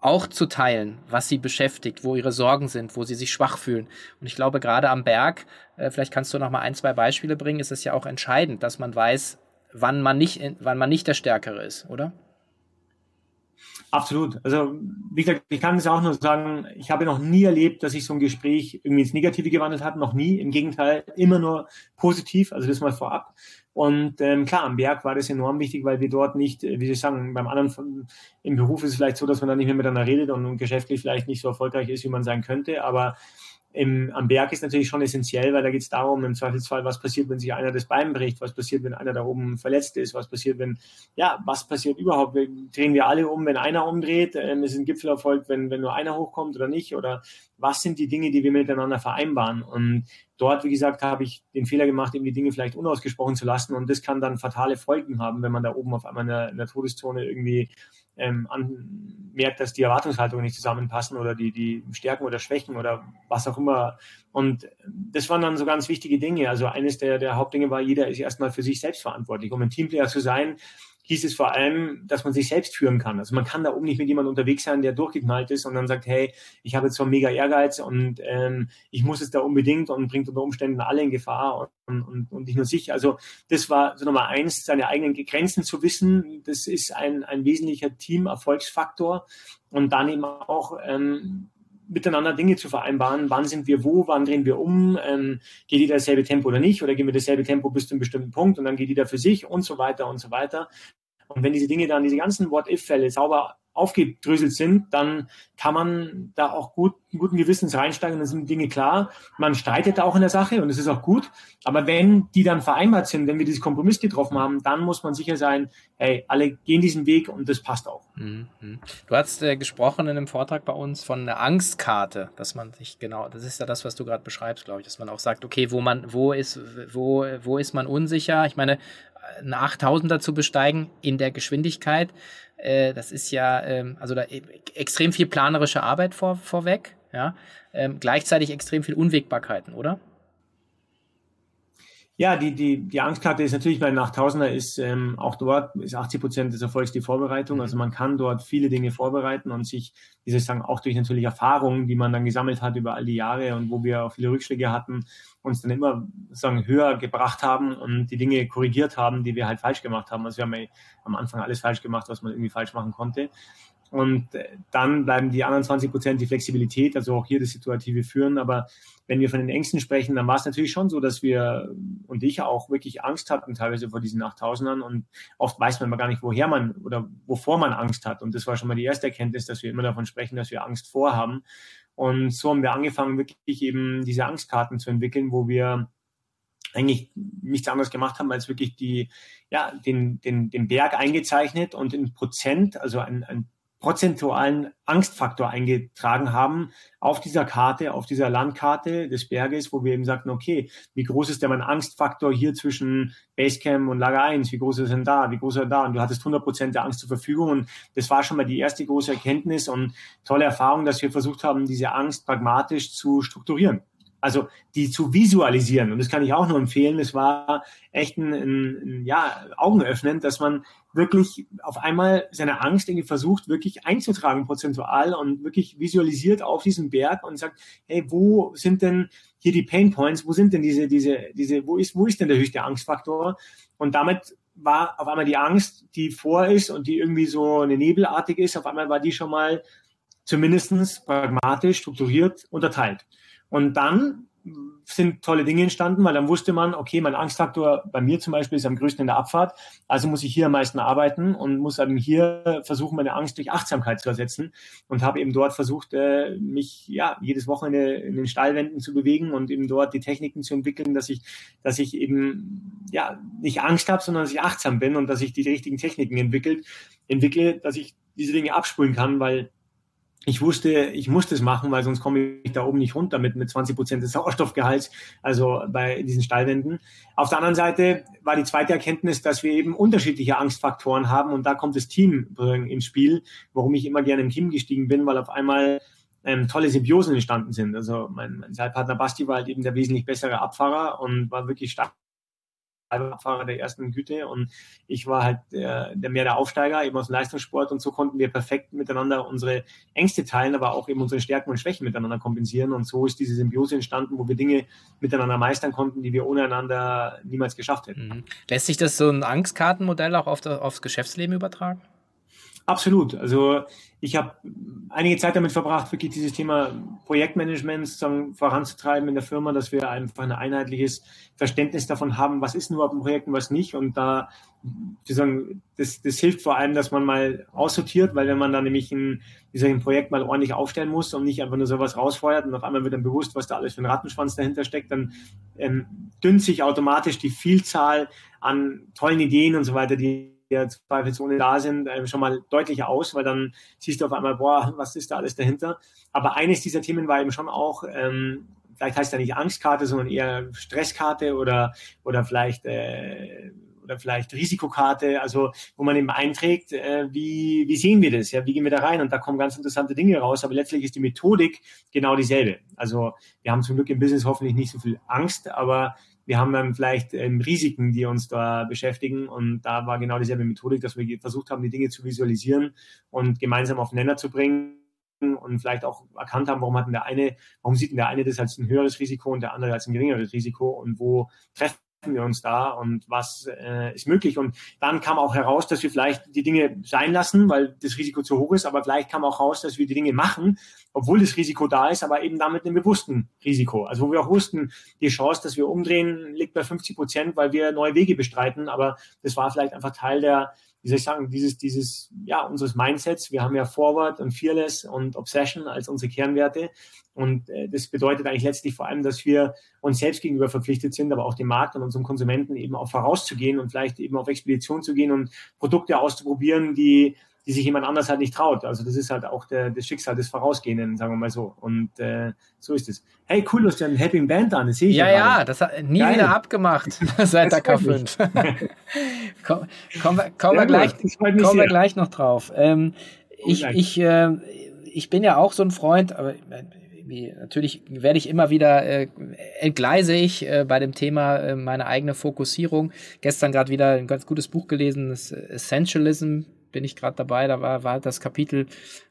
auch zu teilen, was sie beschäftigt, wo ihre Sorgen sind, wo sie sich schwach fühlen. Und ich glaube, gerade am Berg, äh, vielleicht kannst du noch mal ein, zwei Beispiele bringen, ist es ja auch entscheidend, dass man weiß, wann man nicht, wann man nicht der Stärkere ist, oder? Absolut. Also, wie gesagt, ich kann es auch nur sagen, ich habe noch nie erlebt, dass sich so ein Gespräch irgendwie ins Negative gewandelt hat. Noch nie. Im Gegenteil, immer nur positiv. Also das mal vorab. Und ähm, klar, am Berg war das enorm wichtig, weil wir dort nicht, äh, wie Sie sagen, beim anderen im Beruf ist es vielleicht so, dass man dann nicht mehr miteinander redet und geschäftlich vielleicht nicht so erfolgreich ist, wie man sein könnte. Aber im, am Berg ist natürlich schon essentiell, weil da geht es darum, im Zweifelsfall, was passiert, wenn sich einer das Bein bricht, was passiert, wenn einer da oben verletzt ist, was passiert, wenn, ja, was passiert überhaupt? Drehen wir alle um, wenn einer umdreht? Ähm, ist ein Gipfelerfolg, wenn, wenn nur einer hochkommt oder nicht? Oder was sind die Dinge, die wir miteinander vereinbaren? Und dort, wie gesagt, habe ich den Fehler gemacht, eben die Dinge vielleicht unausgesprochen zu lassen. Und das kann dann fatale Folgen haben, wenn man da oben auf einmal in der, in der Todeszone irgendwie ähm, an, merkt, dass die Erwartungshaltungen nicht zusammenpassen oder die, die Stärken oder Schwächen oder was auch immer. Und das waren dann so ganz wichtige Dinge. Also eines der, der Hauptdinge war, jeder ist erstmal für sich selbst verantwortlich. Um ein Teamplayer zu sein, hieß es vor allem, dass man sich selbst führen kann. Also man kann da oben nicht mit jemandem unterwegs sein, der durchgeknallt ist und dann sagt, hey, ich habe jetzt so einen mega Ehrgeiz und ähm, ich muss es da unbedingt und bringt unter Umständen alle in Gefahr und, und, und nicht nur sich. Also das war so Nummer eins, seine eigenen Grenzen zu wissen. Das ist ein, ein wesentlicher Team-Erfolgsfaktor und dann eben auch ähm, miteinander Dinge zu vereinbaren. Wann sind wir wo, wann drehen wir um, ähm, geht jeder dasselbe Tempo oder nicht, oder gehen wir dasselbe Tempo bis zu einem bestimmten Punkt und dann geht jeder für sich und so weiter und so weiter. Und wenn diese Dinge dann, diese ganzen What-If-Fälle sauber aufgedröselt sind, dann kann man da auch gut, guten Gewissens reinsteigen, dann sind Dinge klar. Man streitet auch in der Sache und es ist auch gut. Aber wenn die dann vereinbart sind, wenn wir dieses Kompromiss getroffen haben, dann muss man sicher sein, hey, alle gehen diesen Weg und das passt auch. Mhm. Du hast äh, gesprochen in einem Vortrag bei uns von einer Angstkarte, dass man sich genau, das ist ja das, was du gerade beschreibst, glaube ich, dass man auch sagt, okay, wo man, wo ist, wo, wo ist man unsicher? Ich meine, eine 8000er zu besteigen in der Geschwindigkeit, äh, das ist ja, ähm, also da e, extrem viel planerische Arbeit vor, vorweg, ja, ähm, gleichzeitig extrem viel Unwägbarkeiten, oder? Ja, die, die, die Angstkarte ist natürlich bei den 8000er ist ähm, auch dort ist 80 Prozent des Erfolgs die Vorbereitung. Also man kann dort viele Dinge vorbereiten und sich, wie soll ich sagen, auch durch natürlich Erfahrungen, die man dann gesammelt hat über all die Jahre und wo wir auch viele Rückschläge hatten, uns dann immer sagen höher gebracht haben und die Dinge korrigiert haben, die wir halt falsch gemacht haben. Also wir haben ja am Anfang alles falsch gemacht, was man irgendwie falsch machen konnte. Und äh, dann bleiben die anderen 20 Prozent die Flexibilität, also auch hier das situative Führen. Aber wenn wir von den Ängsten sprechen, dann war es natürlich schon so, dass wir und ich auch wirklich Angst hatten, teilweise vor diesen 8000ern. Und oft weiß man mal gar nicht, woher man oder wovor man Angst hat. Und das war schon mal die erste Erkenntnis, dass wir immer davon sprechen, dass wir Angst vorhaben. Und so haben wir angefangen, wirklich eben diese Angstkarten zu entwickeln, wo wir eigentlich nichts anderes gemacht haben, als wirklich die, ja, den, den, den Berg eingezeichnet und in Prozent, also ein, ein prozentualen Angstfaktor eingetragen haben auf dieser Karte, auf dieser Landkarte des Berges, wo wir eben sagten, okay, wie groß ist denn mein Angstfaktor hier zwischen Basecamp und Lager 1? Wie groß ist denn da? Wie groß ist er da? Und du hattest 100 Prozent der Angst zur Verfügung und das war schon mal die erste große Erkenntnis und tolle Erfahrung, dass wir versucht haben, diese Angst pragmatisch zu strukturieren. Also die zu visualisieren. Und das kann ich auch nur empfehlen. Es war echt ein, ein, ein ja, Augenöffnend, dass man wirklich auf einmal seine Angst irgendwie versucht, wirklich einzutragen prozentual und wirklich visualisiert auf diesen Berg und sagt, hey, wo sind denn hier die Pain Points? Wo sind denn diese, diese, diese, wo ist, wo ist denn der höchste Angstfaktor? Und damit war auf einmal die Angst, die vor ist und die irgendwie so eine nebelartig ist, auf einmal war die schon mal zumindestens pragmatisch, strukturiert unterteilt. Und dann sind tolle Dinge entstanden, weil dann wusste man, okay, mein Angstfaktor bei mir zum Beispiel ist am größten in der Abfahrt, also muss ich hier am meisten arbeiten und muss eben hier versuchen, meine Angst durch Achtsamkeit zu ersetzen und habe eben dort versucht, äh, mich ja jedes Wochenende in den Stallwänden zu bewegen und eben dort die Techniken zu entwickeln, dass ich, dass ich eben ja nicht Angst habe, sondern dass ich achtsam bin und dass ich die richtigen Techniken entwickelt, entwickle, dass ich diese Dinge abspulen kann, weil ich wusste, ich musste es machen, weil sonst komme ich da oben nicht runter mit, mit 20 Prozent des Sauerstoffgehalts, also bei diesen Stallwänden. Auf der anderen Seite war die zweite Erkenntnis, dass wir eben unterschiedliche Angstfaktoren haben und da kommt das Team ins Spiel, warum ich immer gerne im Team gestiegen bin, weil auf einmal ähm, tolle Symbiosen entstanden sind. Also mein, mein Seilpartner Basti war halt eben der wesentlich bessere Abfahrer und war wirklich stark Fahrer der ersten Güte und ich war halt der, der mehr der Aufsteiger, eben aus dem Leistungssport und so konnten wir perfekt miteinander unsere Ängste teilen, aber auch eben unsere Stärken und Schwächen miteinander kompensieren und so ist diese Symbiose entstanden, wo wir Dinge miteinander meistern konnten, die wir ohne einander niemals geschafft hätten. Mhm. Lässt sich das so ein Angstkartenmodell auch auf das, aufs Geschäftsleben übertragen? Absolut. Also ich habe einige Zeit damit verbracht, wirklich dieses Thema Projektmanagement voranzutreiben in der Firma, dass wir einfach ein einheitliches Verständnis davon haben, was ist überhaupt ein Projekt und was nicht. Und da sozusagen, das, das hilft vor allem, dass man mal aussortiert, weil wenn man dann nämlich ein, ein Projekt mal ordentlich aufstellen muss und nicht einfach nur sowas rausfeuert und auf einmal wird dann bewusst, was da alles für ein Rattenschwanz dahinter steckt, dann ähm, dünnt sich automatisch die Vielzahl an tollen Ideen und so weiter, die der zweifelsohne da sind, äh, schon mal deutlich aus, weil dann siehst du auf einmal, boah, was ist da alles dahinter? Aber eines dieser Themen war eben schon auch, ähm, vielleicht heißt ja nicht Angstkarte, sondern eher Stresskarte oder, oder vielleicht, äh, oder vielleicht Risikokarte, also wo man eben einträgt, äh, wie, wie sehen wir das, ja, wie gehen wir da rein und da kommen ganz interessante Dinge raus, aber letztlich ist die Methodik genau dieselbe. Also wir haben zum Glück im Business hoffentlich nicht so viel Angst, aber wir haben dann vielleicht ähm, Risiken, die uns da beschäftigen. Und da war genau dieselbe Methodik, dass wir versucht haben, die Dinge zu visualisieren und gemeinsam auf Nenner zu bringen und vielleicht auch erkannt haben, warum hat der eine, warum sieht denn der eine das als ein höheres Risiko und der andere als ein geringeres Risiko und wo treffen wir uns da und was äh, ist möglich. Und dann kam auch heraus, dass wir vielleicht die Dinge sein lassen, weil das Risiko zu hoch ist, aber vielleicht kam auch raus, dass wir die Dinge machen, obwohl das Risiko da ist, aber eben damit einem bewussten Risiko. Also wo wir auch wussten, die Chance, dass wir umdrehen, liegt bei 50 Prozent, weil wir neue Wege bestreiten, aber das war vielleicht einfach Teil der wie soll ich sagen, dieses, dieses, ja, unseres Mindsets. Wir haben ja Forward und Fearless und Obsession als unsere Kernwerte. Und äh, das bedeutet eigentlich letztlich vor allem, dass wir uns selbst gegenüber verpflichtet sind, aber auch dem Markt und unserem Konsumenten eben auch vorauszugehen und vielleicht eben auf Expedition zu gehen und Produkte auszuprobieren, die die sich jemand anders halt nicht traut. Also das ist halt auch der, das Schicksal des Vorausgehenden, sagen wir mal so. Und äh, so ist es. Hey, cool, du hast ja ein Happy Band an, das sehe ich ja. Ja, ja, das hat nie Geil. wieder abgemacht <laughs> <laughs> seit der K5. <laughs> Komm, kommen wir, kommen wir, gleich, kommen wir gleich noch drauf. Ähm, ich, ich, äh, ich bin ja auch so ein Freund, aber natürlich werde ich immer wieder, äh, entgleise ich äh, bei dem Thema äh, meine eigene Fokussierung. Gestern gerade wieder ein ganz gutes Buch gelesen, das Essentialism bin ich gerade dabei, da war, war das Kapitel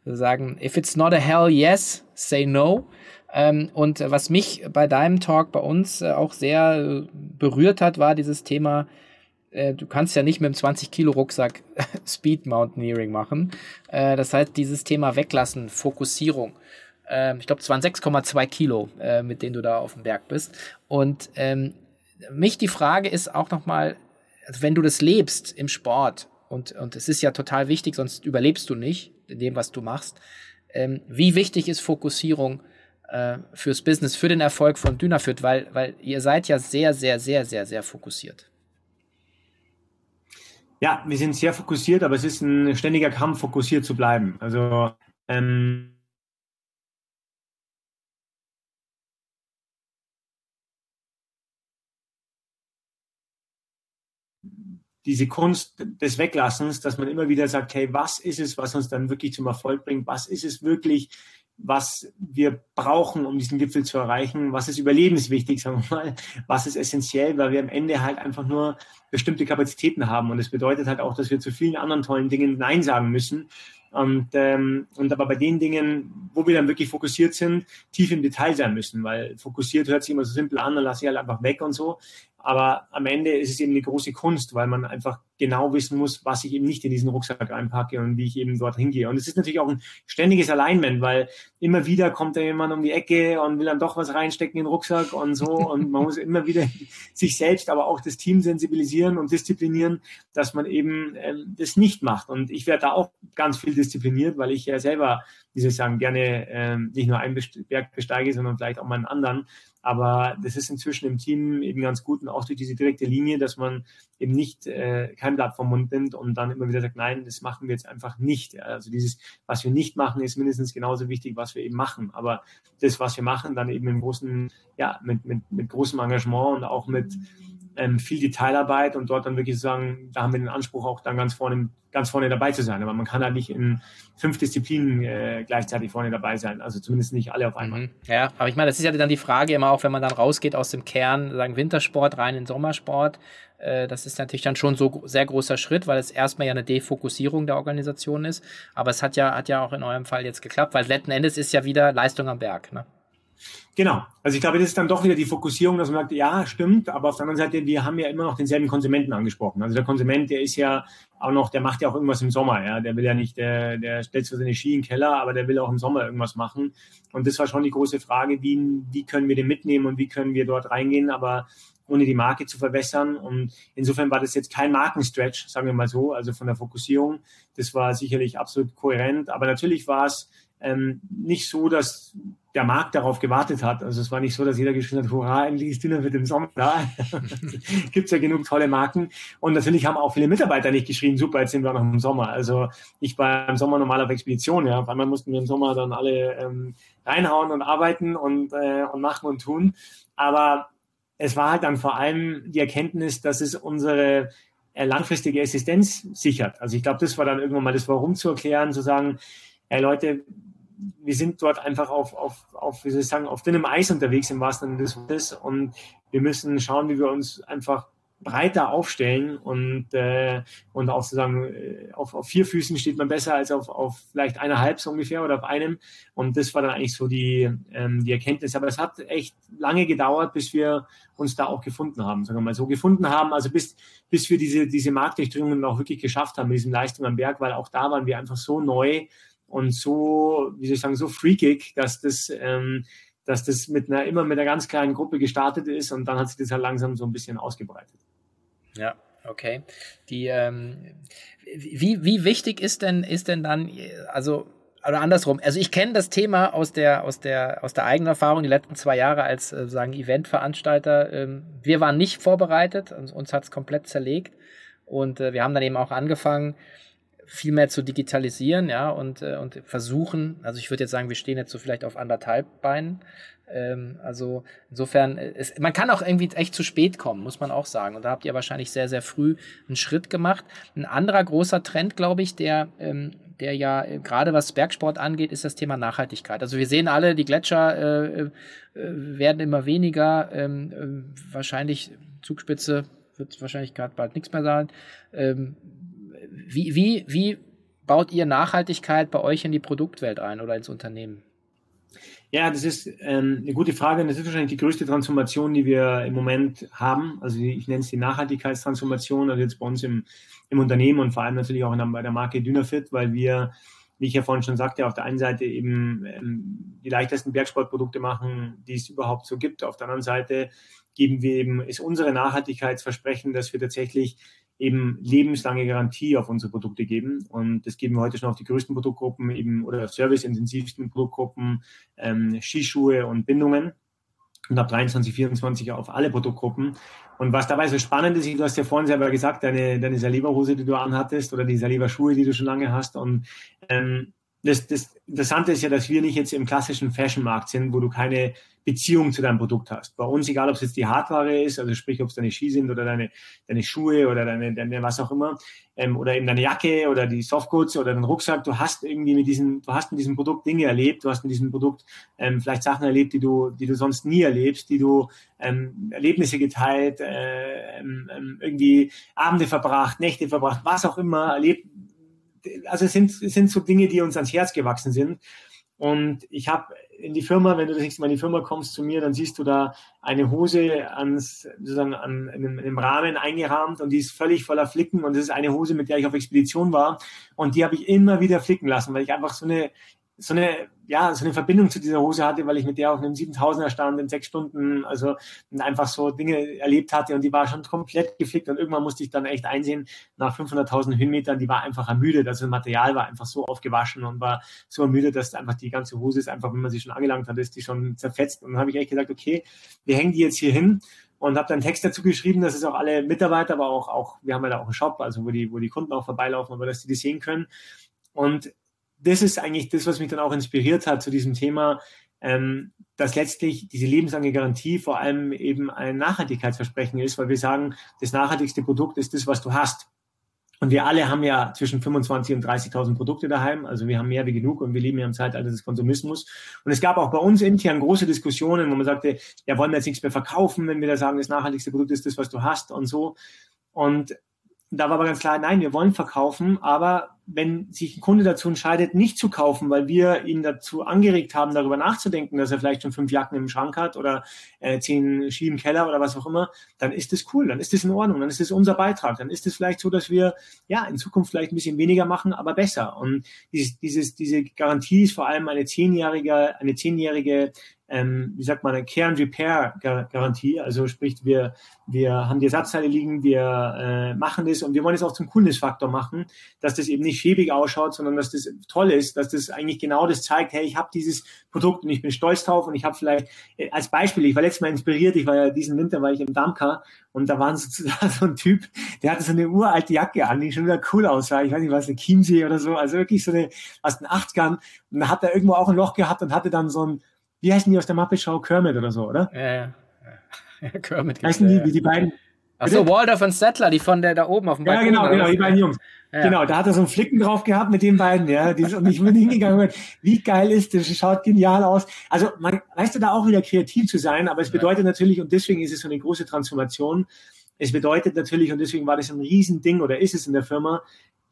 sagen, if it's not a hell yes, say no. Ähm, und was mich bei deinem Talk bei uns äh, auch sehr äh, berührt hat, war dieses Thema, äh, du kannst ja nicht mit einem 20 Kilo Rucksack <laughs> Speed Mountaineering machen. Äh, das heißt, dieses Thema weglassen, Fokussierung. Ähm, ich glaube, es waren 6,2 Kilo, äh, mit denen du da auf dem Berg bist. Und ähm, mich die Frage ist auch nochmal, also wenn du das lebst im Sport, und, und es ist ja total wichtig, sonst überlebst du nicht in dem, was du machst. Ähm, wie wichtig ist Fokussierung äh, fürs Business, für den Erfolg von Dynafit? Weil, weil ihr seid ja sehr, sehr, sehr, sehr, sehr fokussiert. Ja, wir sind sehr fokussiert, aber es ist ein ständiger Kampf, fokussiert zu bleiben. Also ähm, diese Kunst des Weglassens, dass man immer wieder sagt, hey, was ist es, was uns dann wirklich zum Erfolg bringt? Was ist es wirklich, was wir brauchen, um diesen Gipfel zu erreichen? Was ist überlebenswichtig, sagen wir mal? Was ist essentiell, weil wir am Ende halt einfach nur bestimmte Kapazitäten haben. Und das bedeutet halt auch, dass wir zu vielen anderen tollen Dingen Nein sagen müssen. Und, ähm, und aber bei den Dingen, wo wir dann wirklich fokussiert sind, tief im Detail sein müssen, weil fokussiert hört sich immer so simpel an, dann lasse ich halt einfach weg und so. Aber am Ende ist es eben eine große Kunst, weil man einfach genau wissen muss, was ich eben nicht in diesen Rucksack einpacke und wie ich eben dort hingehe. Und es ist natürlich auch ein ständiges Alignment, weil immer wieder kommt da jemand um die Ecke und will dann doch was reinstecken in den Rucksack und so. <laughs> Und man muss immer wieder sich selbst, aber auch das Team sensibilisieren und disziplinieren, dass man eben äh, das nicht macht. Und ich werde da auch ganz viel diszipliniert, weil ich ja selber, wie soll ich sagen, gerne äh, nicht nur einen Berg besteige, sondern vielleicht auch mal einen anderen. Aber das ist inzwischen im Team eben ganz gut und auch durch diese direkte Linie, dass man eben nicht äh, kein Blatt vom Mund nimmt und dann immer wieder sagt, nein, das machen wir jetzt einfach nicht. Also dieses, was wir nicht machen, ist mindestens genauso wichtig, was wir eben machen. Aber das, was wir machen, dann eben im großen, ja, mit, mit, mit großem Engagement und auch mit ähm, viel Detailarbeit und dort dann wirklich sagen, da haben wir den Anspruch auch dann ganz vorne, ganz vorne dabei zu sein. Aber man kann halt nicht in fünf Disziplinen äh, gleichzeitig vorne dabei sein. Also zumindest nicht alle auf einmal. Mhm. Ja, aber ich meine, das ist ja dann die Frage immer auch, wenn man dann rausgeht aus dem Kern, sagen Wintersport rein in Sommersport. Äh, das ist natürlich dann schon so sehr großer Schritt, weil es erstmal ja eine Defokussierung der Organisation ist. Aber es hat ja, hat ja auch in eurem Fall jetzt geklappt, weil letzten Endes ist ja wieder Leistung am Berg. Ne? Genau. Also ich glaube, das ist dann doch wieder die Fokussierung, dass man sagt, ja, stimmt, aber auf der anderen Seite, wir haben ja immer noch denselben Konsumenten angesprochen. Also der Konsument, der ist ja auch noch, der macht ja auch irgendwas im Sommer, ja. Der will ja nicht, der, der stellt so seine Ski in den Keller, aber der will auch im Sommer irgendwas machen. Und das war schon die große Frage, wie, wie können wir den mitnehmen und wie können wir dort reingehen, aber ohne die Marke zu verbessern. Und insofern war das jetzt kein Markenstretch, sagen wir mal so, also von der Fokussierung. Das war sicherlich absolut kohärent. Aber natürlich war es ähm, nicht so, dass der Markt darauf gewartet hat. Also es war nicht so, dass jeder geschrien hat, hurra, endlich ist Dinner mit dem Sommer da. <laughs> Gibt ja genug tolle Marken. Und natürlich haben auch viele Mitarbeiter nicht geschrien, super, jetzt sind wir noch im Sommer. Also ich war im Sommer normal auf Expedition, ja. Auf einmal mussten wir im Sommer dann alle ähm, reinhauen und arbeiten und, äh, und machen und tun. Aber es war halt dann vor allem die Erkenntnis, dass es unsere äh, langfristige Existenz sichert. Also ich glaube, das war dann irgendwann mal das Warum zu erklären, zu sagen, hey Leute, wir sind dort einfach auf, auf, auf, wie soll ich sagen, auf dünnem Eis unterwegs im wahrsten Sinne des Wortes und wir müssen schauen, wie wir uns einfach breiter aufstellen und, äh, und auch sozusagen äh, auf, auf vier Füßen steht man besser als auf, auf vielleicht eineinhalb so ungefähr oder auf einem. Und das war dann eigentlich so die, ähm, die Erkenntnis. Aber es hat echt lange gedauert, bis wir uns da auch gefunden haben, sagen wir mal so gefunden haben, also bis, bis wir diese, diese Marktdurchdringung auch wirklich geschafft haben mit diesem Leistung am Berg, weil auch da waren wir einfach so neu und so, wie soll ich sagen, so freakig, dass das, ähm, dass das mit einer, immer mit einer ganz kleinen Gruppe gestartet ist und dann hat sich das halt langsam so ein bisschen ausgebreitet. Ja, okay. Die, ähm, wie, wie wichtig ist denn, ist denn dann, also, oder andersrum, also ich kenne das Thema aus der, aus der, aus der eigenen Erfahrung, die letzten zwei Jahre als, äh, sagen, Eventveranstalter. Ähm, wir waren nicht vorbereitet, uns, uns hat es komplett zerlegt. Und äh, wir haben dann eben auch angefangen, viel mehr zu digitalisieren, ja, und, äh, und versuchen, also ich würde jetzt sagen, wir stehen jetzt so vielleicht auf anderthalb Beinen, ähm, also insofern, es, man kann auch irgendwie echt zu spät kommen, muss man auch sagen. Und da habt ihr wahrscheinlich sehr, sehr früh einen Schritt gemacht. Ein anderer großer Trend, glaube ich, der, ähm, der ja äh, gerade was Bergsport angeht, ist das Thema Nachhaltigkeit. Also wir sehen alle, die Gletscher äh, äh, werden immer weniger. Ähm, äh, wahrscheinlich Zugspitze wird wahrscheinlich gerade bald nichts mehr sein. Wie, wie, wie baut ihr Nachhaltigkeit bei euch in die Produktwelt ein oder ins Unternehmen? Ja, das ist ähm, eine gute Frage und das ist wahrscheinlich die größte Transformation, die wir im Moment haben. Also ich nenne es die Nachhaltigkeitstransformation, also jetzt bei uns im, im Unternehmen und vor allem natürlich auch der, bei der Marke Dynafit, weil wir, wie ich ja vorhin schon sagte, auf der einen Seite eben ähm, die leichtesten Bergsportprodukte machen, die es überhaupt so gibt. Auf der anderen Seite geben wir eben, ist unsere Nachhaltigkeitsversprechen, dass wir tatsächlich eben lebenslange Garantie auf unsere Produkte geben. Und das geben wir heute schon auf die größten Produktgruppen eben oder serviceintensivsten Produktgruppen, ähm, Skischuhe und Bindungen. Und ab 23, 24 auf alle Produktgruppen. Und was dabei so spannend ist, du hast ja vorhin selber gesagt, deine, deine Saliva-Hose, die du anhattest, oder die Saliva-Schuhe, die du schon lange hast. Und ähm, das, das Interessante ist ja, dass wir nicht jetzt im klassischen Fashion-Markt sind, wo du keine Beziehung zu deinem Produkt hast. Bei uns, egal ob es jetzt die Hardware ist, also sprich, ob es deine Ski sind oder deine, deine Schuhe oder deine, deine was auch immer, ähm, oder eben deine Jacke oder die Softgoods oder dein Rucksack, du hast irgendwie mit diesem, du hast mit diesem Produkt Dinge erlebt, du hast mit diesem Produkt ähm, vielleicht Sachen erlebt, die du, die du sonst nie erlebst, die du ähm, Erlebnisse geteilt, äh, ähm, ähm irgendwie Abende verbracht, Nächte verbracht, was auch immer erlebt. Also es sind, es sind so Dinge, die uns ans Herz gewachsen sind. Und ich habe in die Firma, wenn du das nächste Mal in die Firma kommst zu mir, dann siehst du da eine Hose ans, sozusagen an, in, einem, in einem Rahmen eingerahmt und die ist völlig voller Flicken und das ist eine Hose, mit der ich auf Expedition war. Und die habe ich immer wieder flicken lassen, weil ich einfach so eine so eine, ja, so eine Verbindung zu dieser Hose hatte, weil ich mit der auf einem 7000er stand in sechs Stunden, also einfach so Dinge erlebt hatte und die war schon komplett geflickt und irgendwann musste ich dann echt einsehen, nach 500.000 Höhenmetern, die war einfach ermüdet, also das Material war einfach so aufgewaschen und war so ermüdet, dass einfach die ganze Hose ist einfach, wenn man sie schon angelangt hat, ist die schon zerfetzt. Und dann habe ich echt gesagt, okay, wir hängen die jetzt hier hin und habe dann Text dazu geschrieben, dass es auch alle Mitarbeiter, aber auch, auch wir haben ja da auch einen Shop, also wo die, wo die Kunden auch vorbeilaufen, aber dass die das sehen können. Und das ist eigentlich das, was mich dann auch inspiriert hat zu diesem Thema, ähm, dass letztlich diese lebenslange Garantie vor allem eben ein Nachhaltigkeitsversprechen ist, weil wir sagen, das nachhaltigste Produkt ist das, was du hast. Und wir alle haben ja zwischen 25 und 30.000 Produkte daheim. Also wir haben mehr wie genug und wir leben ja im Zeitalter des Konsumismus. Und es gab auch bei uns intern große Diskussionen, wo man sagte, ja, wollen wir jetzt nichts mehr verkaufen, wenn wir da sagen, das nachhaltigste Produkt ist das, was du hast und so. Und da war aber ganz klar, nein, wir wollen verkaufen, aber wenn sich ein Kunde dazu entscheidet, nicht zu kaufen, weil wir ihn dazu angeregt haben, darüber nachzudenken, dass er vielleicht schon fünf Jacken im Schrank hat oder äh, zehn Ski im Keller oder was auch immer, dann ist das cool, dann ist das in Ordnung, dann ist das unser Beitrag, dann ist es vielleicht so, dass wir ja in Zukunft vielleicht ein bisschen weniger machen, aber besser. Und dieses, dieses, diese Garantie ist vor allem eine zehnjährige, eine zehnjährige ähm, wie sagt man, eine Care and Repair Garantie. Also sprich, wir, wir haben die Ersatzteile liegen, wir äh, machen das und wir wollen es auch zum Coolness-Faktor machen, dass das eben nicht schäbig ausschaut, sondern dass das toll ist, dass das eigentlich genau das zeigt, hey, ich habe dieses Produkt und ich bin stolz drauf und ich habe vielleicht, äh, als Beispiel, ich war letztes Mal inspiriert, ich war ja diesen Winter, war ich im Damka und da war <laughs> so, so ein Typ, der hatte so eine uralte Jacke an, die schon wieder cool aussah. Ich weiß nicht, was, eine Chiemsee oder so, also wirklich so eine aus den 80ern und da hat er irgendwo auch ein Loch gehabt und hatte dann so ein wie heißen die aus der Mappe Show? Kermit oder so, oder? Ja, ja. ja <laughs> Kermit. Heißen die, wie die beiden? Achso, Waldorf und Settler, die von der da oben auf dem Balkon. Ja, genau, genau, die beiden Jungs. Ja. Genau, da hat er so einen Flicken drauf gehabt mit den beiden, ja. Die und ich bin <laughs> hingegangen wie geil ist das? Schaut genial aus. Also, man, weißt du, da auch wieder kreativ zu sein, aber es bedeutet natürlich, und deswegen ist es so eine große Transformation, es bedeutet natürlich, und deswegen war das ein Riesending oder ist es in der Firma,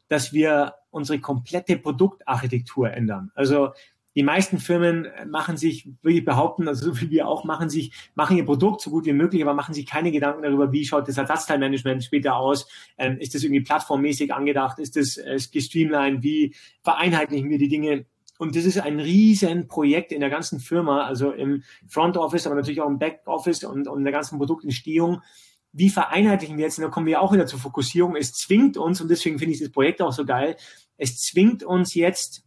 dass wir unsere komplette Produktarchitektur ändern. Also die meisten Firmen machen sich, würde ich behaupten, also so wie wir auch, machen sich, machen ihr Produkt so gut wie möglich, aber machen sich keine Gedanken darüber, wie schaut das Ersatzteilmanagement später aus, ähm, ist das irgendwie plattformmäßig angedacht, ist das äh, gestreamlined, wie vereinheitlichen wir die Dinge. Und das ist ein riesen Projekt in der ganzen Firma, also im Front Office, aber natürlich auch im Back Office und, und in der ganzen Produktentstehung. Wie vereinheitlichen wir jetzt? Und da kommen wir auch wieder zur Fokussierung. Es zwingt uns, und deswegen finde ich das Projekt auch so geil, es zwingt uns jetzt,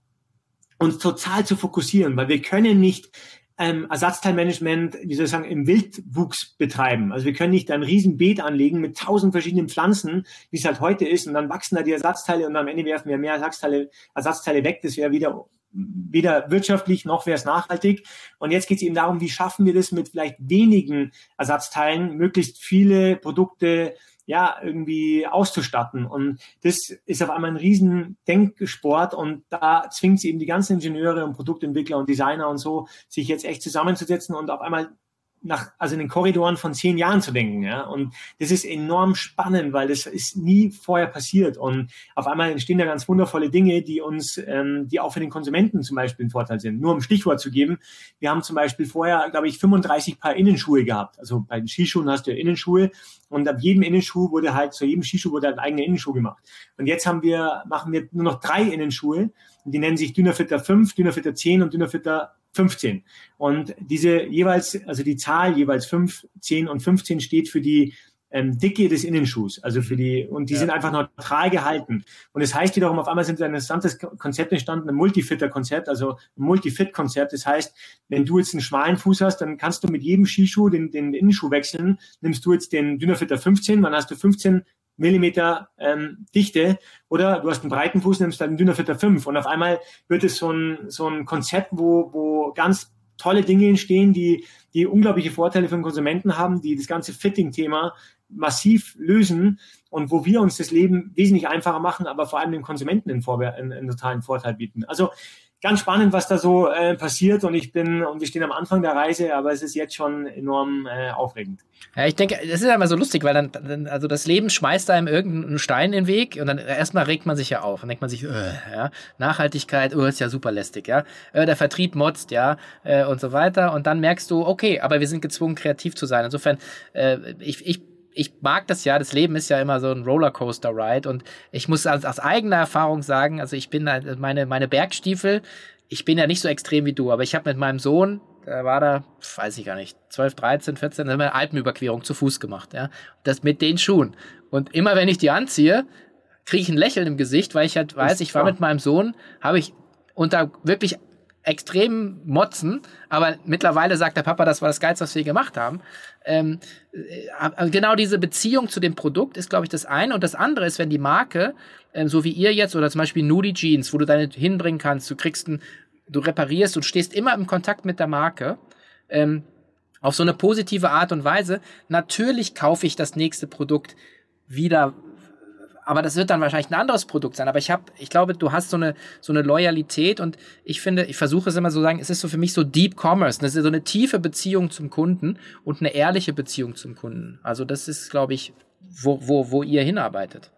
uns total zu fokussieren, weil wir können nicht ähm, Ersatzteilmanagement, wie soll ich sagen, im Wildwuchs betreiben. Also wir können nicht ein Riesenbeet anlegen mit tausend verschiedenen Pflanzen, wie es halt heute ist, und dann wachsen da die Ersatzteile und am Ende werfen wir mehr Ersatzteile, Ersatzteile weg. Das wäre wieder weder wirtschaftlich noch wäre es nachhaltig. Und jetzt geht es eben darum, wie schaffen wir das mit vielleicht wenigen Ersatzteilen, möglichst viele Produkte ja, irgendwie auszustatten. Und das ist auf einmal ein riesen Denksport und da zwingt sie eben die ganzen Ingenieure und Produktentwickler und Designer und so, sich jetzt echt zusammenzusetzen und auf einmal nach, also in den Korridoren von zehn Jahren zu denken. Ja? Und das ist enorm spannend, weil das ist nie vorher passiert. Und auf einmal entstehen da ganz wundervolle Dinge, die uns, ähm, die auch für den Konsumenten zum Beispiel ein Vorteil sind. Nur um Stichwort zu geben, wir haben zum Beispiel vorher, glaube ich, 35 Paar Innenschuhe gehabt. Also bei den Skischuhen hast du ja Innenschuhe und ab jedem Innenschuh wurde halt, zu jedem Skischuh wurde halt ein eigener Innenschuh gemacht. Und jetzt haben wir, machen wir nur noch drei Innenschuhe. Die nennen sich Dünnerfitter 5, Dünnerfitter 10 und Dünnerfitter 15. Und diese jeweils, also die Zahl jeweils 5, 10 und 15 steht für die ähm, Dicke des Innenschuhs, also für die, und die ja. sind einfach neutral gehalten. Und das heißt wiederum, auf einmal sind ein interessantes Konzept entstanden, ein Multifitter-Konzept, also ein Multifit-Konzept. Das heißt, wenn du jetzt einen schmalen Fuß hast, dann kannst du mit jedem Skischuh den, den Innenschuh wechseln. Nimmst du jetzt den Dünnerfitter 15, dann hast du 15 Millimeter ähm, Dichte oder du hast einen breiten Fuß, nimmst dann einen dünner Fitter 5 und auf einmal wird es so ein, so ein Konzept, wo, wo ganz tolle Dinge entstehen, die, die unglaubliche Vorteile für den Konsumenten haben, die das ganze Fitting-Thema massiv lösen und wo wir uns das Leben wesentlich einfacher machen, aber vor allem dem Konsumenten einen, einen, einen totalen Vorteil bieten. Also ganz spannend, was da so äh, passiert und ich bin und wir stehen am Anfang der Reise, aber es ist jetzt schon enorm äh, aufregend. Ja, ich denke, das ist ja immer so lustig, weil dann, dann, also das Leben schmeißt einem irgendeinen Stein in den Weg und dann erstmal regt man sich ja auf und denkt man sich, äh, ja, Nachhaltigkeit, oh, ist ja super lästig, ja, äh, der Vertrieb motzt, ja, äh, und so weiter und dann merkst du, okay, aber wir sind gezwungen, kreativ zu sein. Insofern, äh, ich, ich ich mag das ja, das Leben ist ja immer so ein Rollercoaster-Ride und ich muss aus, aus eigener Erfahrung sagen, also ich bin meine, meine Bergstiefel, ich bin ja nicht so extrem wie du, aber ich habe mit meinem Sohn, der war da, weiß ich gar nicht, 12, 13, 14, haben wir eine Alpenüberquerung zu Fuß gemacht, ja. Das mit den Schuhen. Und immer wenn ich die anziehe, kriege ich ein Lächeln im Gesicht, weil ich halt weiß, ich war mit meinem Sohn, habe ich unter wirklich extrem motzen, aber mittlerweile sagt der Papa, das war das Geilste, was wir gemacht haben. Ähm, äh, genau diese Beziehung zu dem Produkt ist, glaube ich, das eine. Und das andere ist, wenn die Marke, ähm, so wie ihr jetzt, oder zum Beispiel Nudie Jeans, wo du deine hinbringen kannst, du kriegst ein, du reparierst und stehst immer im Kontakt mit der Marke, ähm, auf so eine positive Art und Weise. Natürlich kaufe ich das nächste Produkt wieder aber das wird dann wahrscheinlich ein anderes Produkt sein. Aber ich habe, ich glaube, du hast so eine so eine Loyalität und ich finde, ich versuche es immer so zu sagen, es ist so für mich so Deep Commerce, das ist so eine tiefe Beziehung zum Kunden und eine ehrliche Beziehung zum Kunden. Also das ist, glaube ich, wo wo wo ihr hinarbeitet.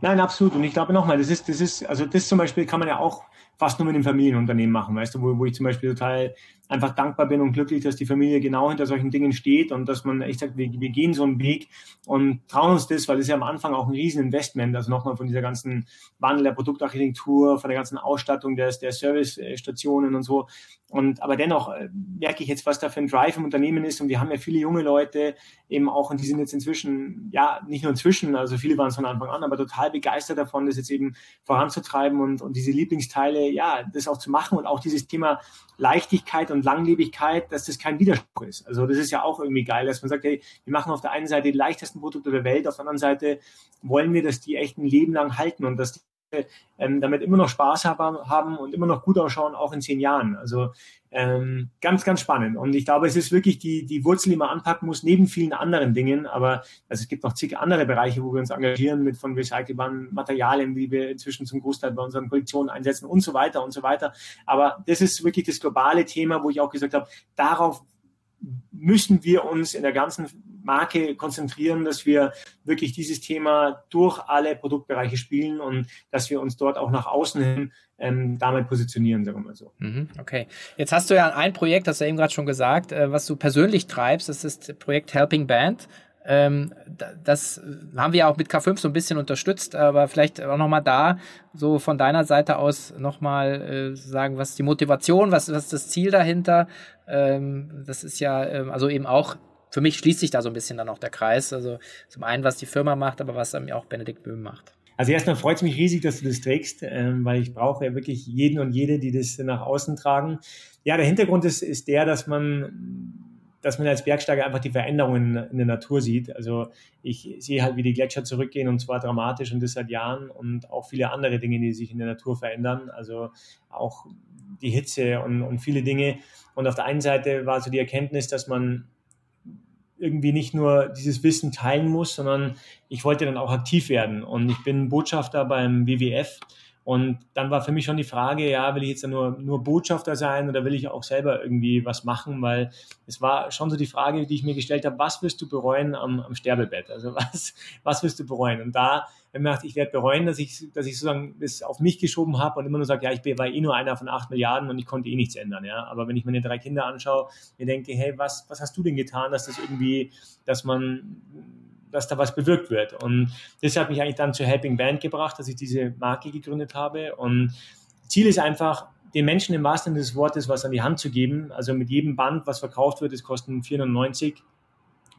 Nein, absolut. Und ich glaube nochmal, das ist, das ist, also das zum Beispiel kann man ja auch fast nur mit einem Familienunternehmen machen, weißt du, wo, wo ich zum Beispiel total einfach dankbar bin und glücklich, dass die Familie genau hinter solchen Dingen steht und dass man echt sagt, wir, wir gehen so einen Weg und trauen uns das, weil es ja am Anfang auch ein Rieseninvestment, also nochmal von dieser ganzen Wandel der Produktarchitektur, von der ganzen Ausstattung der, der Servicestationen und so. Und aber dennoch äh, merke ich jetzt, was da für ein Drive im Unternehmen ist und wir haben ja viele junge Leute eben auch und die sind jetzt inzwischen, ja, nicht nur inzwischen, also viele waren es von Anfang an, aber total begeistert davon, das jetzt eben voranzutreiben und, und diese Lieblingsteile, ja, das auch zu machen und auch dieses Thema Leichtigkeit und Langlebigkeit, dass das kein Widerspruch ist. Also das ist ja auch irgendwie geil, dass man sagt, hey, wir machen auf der einen Seite die leichtesten Produkte der Welt, auf der anderen Seite wollen wir, dass die echt ein Leben lang halten und dass ähm, damit immer noch Spaß haben und immer noch gut ausschauen, auch in zehn Jahren. Also ähm, ganz, ganz spannend. Und ich glaube, es ist wirklich die, die Wurzel, die man anpacken muss, neben vielen anderen Dingen. Aber also es gibt noch zig andere Bereiche, wo wir uns engagieren mit von recycelbaren Materialien, die wir inzwischen zum Großteil bei unseren Kollektionen einsetzen und so weiter und so weiter. Aber das ist wirklich das globale Thema, wo ich auch gesagt habe, darauf müssen wir uns in der ganzen Marke konzentrieren, dass wir wirklich dieses Thema durch alle Produktbereiche spielen und dass wir uns dort auch nach außen hin ähm, damit positionieren, sagen wir mal so. Mhm, okay. Jetzt hast du ja ein Projekt, hast du eben gerade schon gesagt, äh, was du persönlich treibst, das ist das Projekt Helping Band. Ähm, das haben wir auch mit K5 so ein bisschen unterstützt, aber vielleicht auch nochmal da, so von deiner Seite aus nochmal äh, sagen, was ist die Motivation, was, was ist das Ziel dahinter? Ähm, das ist ja, ähm, also eben auch, für mich schließt sich da so ein bisschen dann auch der Kreis. Also zum einen, was die Firma macht, aber was dann auch Benedikt Böhm macht. Also erstmal freut es mich riesig, dass du das trägst, ähm, weil ich brauche ja wirklich jeden und jede, die das nach außen tragen. Ja, der Hintergrund ist, ist der, dass man dass man als Bergsteiger einfach die Veränderungen in der Natur sieht. Also ich sehe halt, wie die Gletscher zurückgehen und zwar dramatisch und das seit Jahren und auch viele andere Dinge, die sich in der Natur verändern. Also auch die Hitze und, und viele Dinge. Und auf der einen Seite war so die Erkenntnis, dass man irgendwie nicht nur dieses Wissen teilen muss, sondern ich wollte dann auch aktiv werden. Und ich bin Botschafter beim WWF und dann war für mich schon die Frage, ja, will ich jetzt nur, nur Botschafter sein oder will ich auch selber irgendwie was machen? Weil es war schon so die Frage, die ich mir gestellt habe, was wirst du bereuen am, am Sterbebett? Also <laughs> was, was wirst du bereuen? Und da habe ich mir gedacht, ich werde bereuen, dass ich, dass ich sozusagen das auf mich geschoben habe und immer nur sage, ja, ich war eh nur einer von acht Milliarden und ich konnte eh nichts ändern. Ja? Aber wenn ich meine drei Kinder anschaue, mir denke, hey, was, was hast du denn getan, dass das irgendwie, dass man dass da was bewirkt wird. Und das hat mich eigentlich dann zur Helping Band gebracht, dass ich diese Marke gegründet habe. Und Ziel ist einfach, den Menschen im wahrsten Sinne des Wortes was an die Hand zu geben. Also mit jedem Band, was verkauft wird, das kostet 490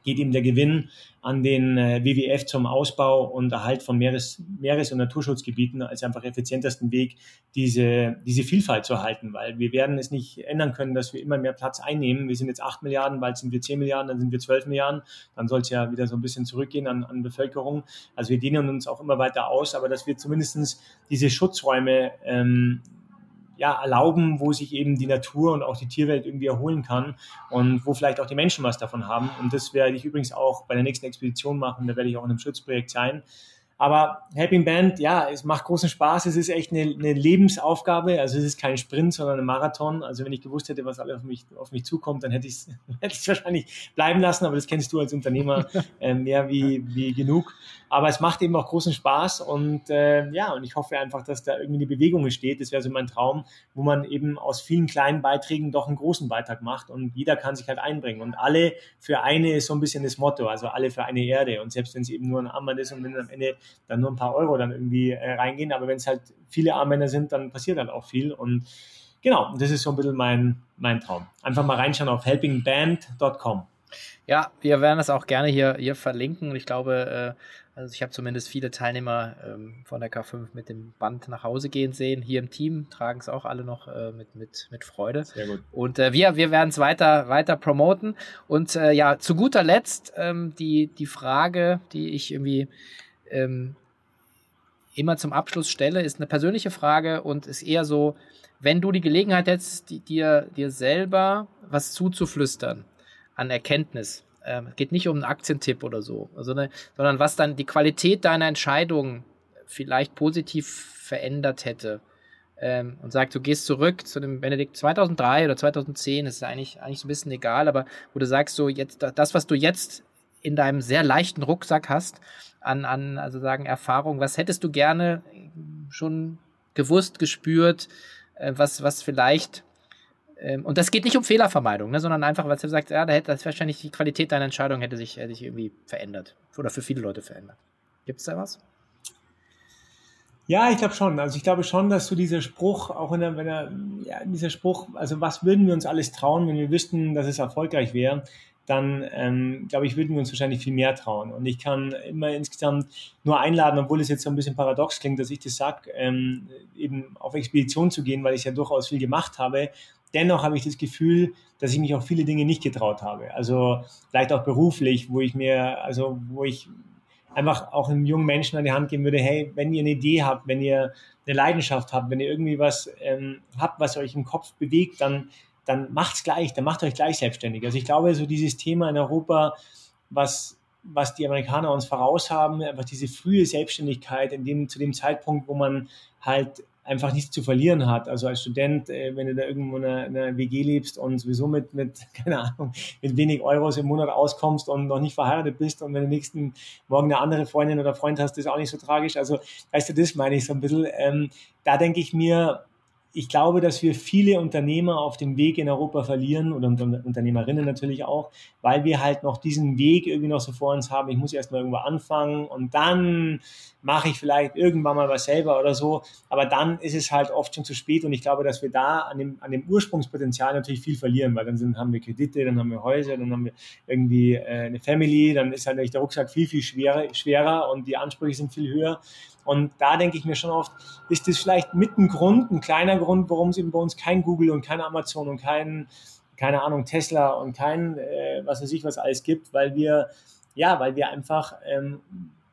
geht ihm der Gewinn an den äh, WWF zum Ausbau und Erhalt von Meeres-, Meeres und Naturschutzgebieten als einfach effizientesten Weg, diese, diese Vielfalt zu erhalten, weil wir werden es nicht ändern können, dass wir immer mehr Platz einnehmen. Wir sind jetzt 8 Milliarden, bald sind wir 10 Milliarden, dann sind wir 12 Milliarden, dann soll es ja wieder so ein bisschen zurückgehen an, an Bevölkerung. Also wir dehnen uns auch immer weiter aus, aber dass wir zumindestens diese Schutzräume ähm, ja, erlauben, wo sich eben die Natur und auch die Tierwelt irgendwie erholen kann und wo vielleicht auch die Menschen was davon haben. Und das werde ich übrigens auch bei der nächsten Expedition machen. Da werde ich auch in einem Schutzprojekt sein. Aber Helping Band, ja, es macht großen Spaß. Es ist echt eine, eine, Lebensaufgabe. Also es ist kein Sprint, sondern ein Marathon. Also wenn ich gewusst hätte, was alles auf mich, auf mich zukommt, dann hätte ich es <laughs> hätte wahrscheinlich bleiben lassen. Aber das kennst du als Unternehmer <laughs> äh, mehr wie, wie genug. Aber es macht eben auch großen Spaß. Und äh, ja, und ich hoffe einfach, dass da irgendwie eine Bewegung entsteht. Das wäre so mein Traum, wo man eben aus vielen kleinen Beiträgen doch einen großen Beitrag macht. Und jeder kann sich halt einbringen. Und alle für eine ist so ein bisschen das Motto. Also alle für eine Erde. Und selbst wenn es eben nur ein Armband ist und wenn am Ende dann nur ein paar Euro dann irgendwie äh, reingehen. Aber wenn es halt viele Armbänder sind, dann passiert dann auch viel. Und genau, das ist so ein bisschen mein, mein Traum. Einfach mal reinschauen auf helpingband.com. Ja, wir werden das auch gerne hier, hier verlinken. Ich glaube, äh, also ich habe zumindest viele Teilnehmer ähm, von der K5 mit dem Band nach Hause gehen sehen. Hier im Team tragen es auch alle noch äh, mit, mit, mit Freude. Sehr gut. Und äh, wir, wir werden es weiter, weiter promoten. Und äh, ja, zu guter Letzt ähm, die, die Frage, die ich irgendwie ähm, immer zum Abschluss stelle, ist eine persönliche Frage und ist eher so, wenn du die Gelegenheit hättest, dir, dir selber was zuzuflüstern an Erkenntnis, ähm, geht nicht um einen Aktientipp oder so, sondern, sondern was dann die Qualität deiner Entscheidung vielleicht positiv verändert hätte. Ähm, und sagt, du gehst zurück zu dem Benedikt 2003 oder 2010, ist eigentlich, eigentlich so ein bisschen egal, aber wo du sagst, so jetzt, das, was du jetzt in deinem sehr leichten Rucksack hast, an, an also sagen, Erfahrung, was hättest du gerne schon gewusst, gespürt, äh, was, was vielleicht ähm, und das geht nicht um Fehlervermeidung, ne, sondern einfach, was du sagst, ja, da hätte das wahrscheinlich die Qualität deiner Entscheidung hätte sich, hätte sich irgendwie verändert. Oder für viele Leute verändert. Gibt es da was? Ja, ich glaube schon. Also ich glaube schon, dass so dieser Spruch, auch in der, wenn er, ja, dieser Spruch, also was würden wir uns alles trauen, wenn wir wüssten, dass es erfolgreich wäre, dann ähm, glaube ich, würden wir uns wahrscheinlich viel mehr trauen. Und ich kann immer insgesamt nur einladen, obwohl es jetzt so ein bisschen paradox klingt, dass ich das sage, ähm, eben auf Expedition zu gehen, weil ich ja durchaus viel gemacht habe. Dennoch habe ich das Gefühl, dass ich mich auch viele Dinge nicht getraut habe. Also vielleicht auch beruflich, wo ich mir, also wo ich einfach auch einem jungen Menschen an die Hand geben würde, hey, wenn ihr eine Idee habt, wenn ihr eine Leidenschaft habt, wenn ihr irgendwie was ähm, habt, was euch im Kopf bewegt, dann, dann macht's gleich, dann macht euch gleich selbstständig. Also ich glaube, so dieses Thema in Europa, was was die Amerikaner uns voraus haben, einfach diese frühe Selbstständigkeit in dem, zu dem Zeitpunkt, wo man halt einfach nichts zu verlieren hat. Also als Student, äh, wenn du da irgendwo in einer, in einer WG lebst und sowieso mit, mit, <laughs> keine Ahnung, mit wenig Euros im Monat auskommst und noch nicht verheiratet bist und wenn du nächsten Morgen eine andere Freundin oder Freund hast, ist auch nicht so tragisch. Also, weißt du, das meine ich so ein bisschen. Ähm, da denke ich mir, ich glaube, dass wir viele Unternehmer auf dem Weg in Europa verlieren oder Unternehmerinnen natürlich auch, weil wir halt noch diesen Weg irgendwie noch so vor uns haben. Ich muss erst mal irgendwo anfangen und dann mache ich vielleicht irgendwann mal was selber oder so. Aber dann ist es halt oft schon zu spät und ich glaube, dass wir da an dem, an dem Ursprungspotenzial natürlich viel verlieren, weil dann sind, haben wir Kredite, dann haben wir Häuser, dann haben wir irgendwie äh, eine Family, dann ist halt der Rucksack viel, viel schwerer, schwerer und die Ansprüche sind viel höher. Und da denke ich mir schon oft, ist das vielleicht mit ein Grund, ein kleiner Grund, warum es eben bei uns kein Google und kein Amazon und kein, keine Ahnung, Tesla und kein, äh, was weiß ich, was alles gibt, weil wir, ja, weil wir einfach ähm,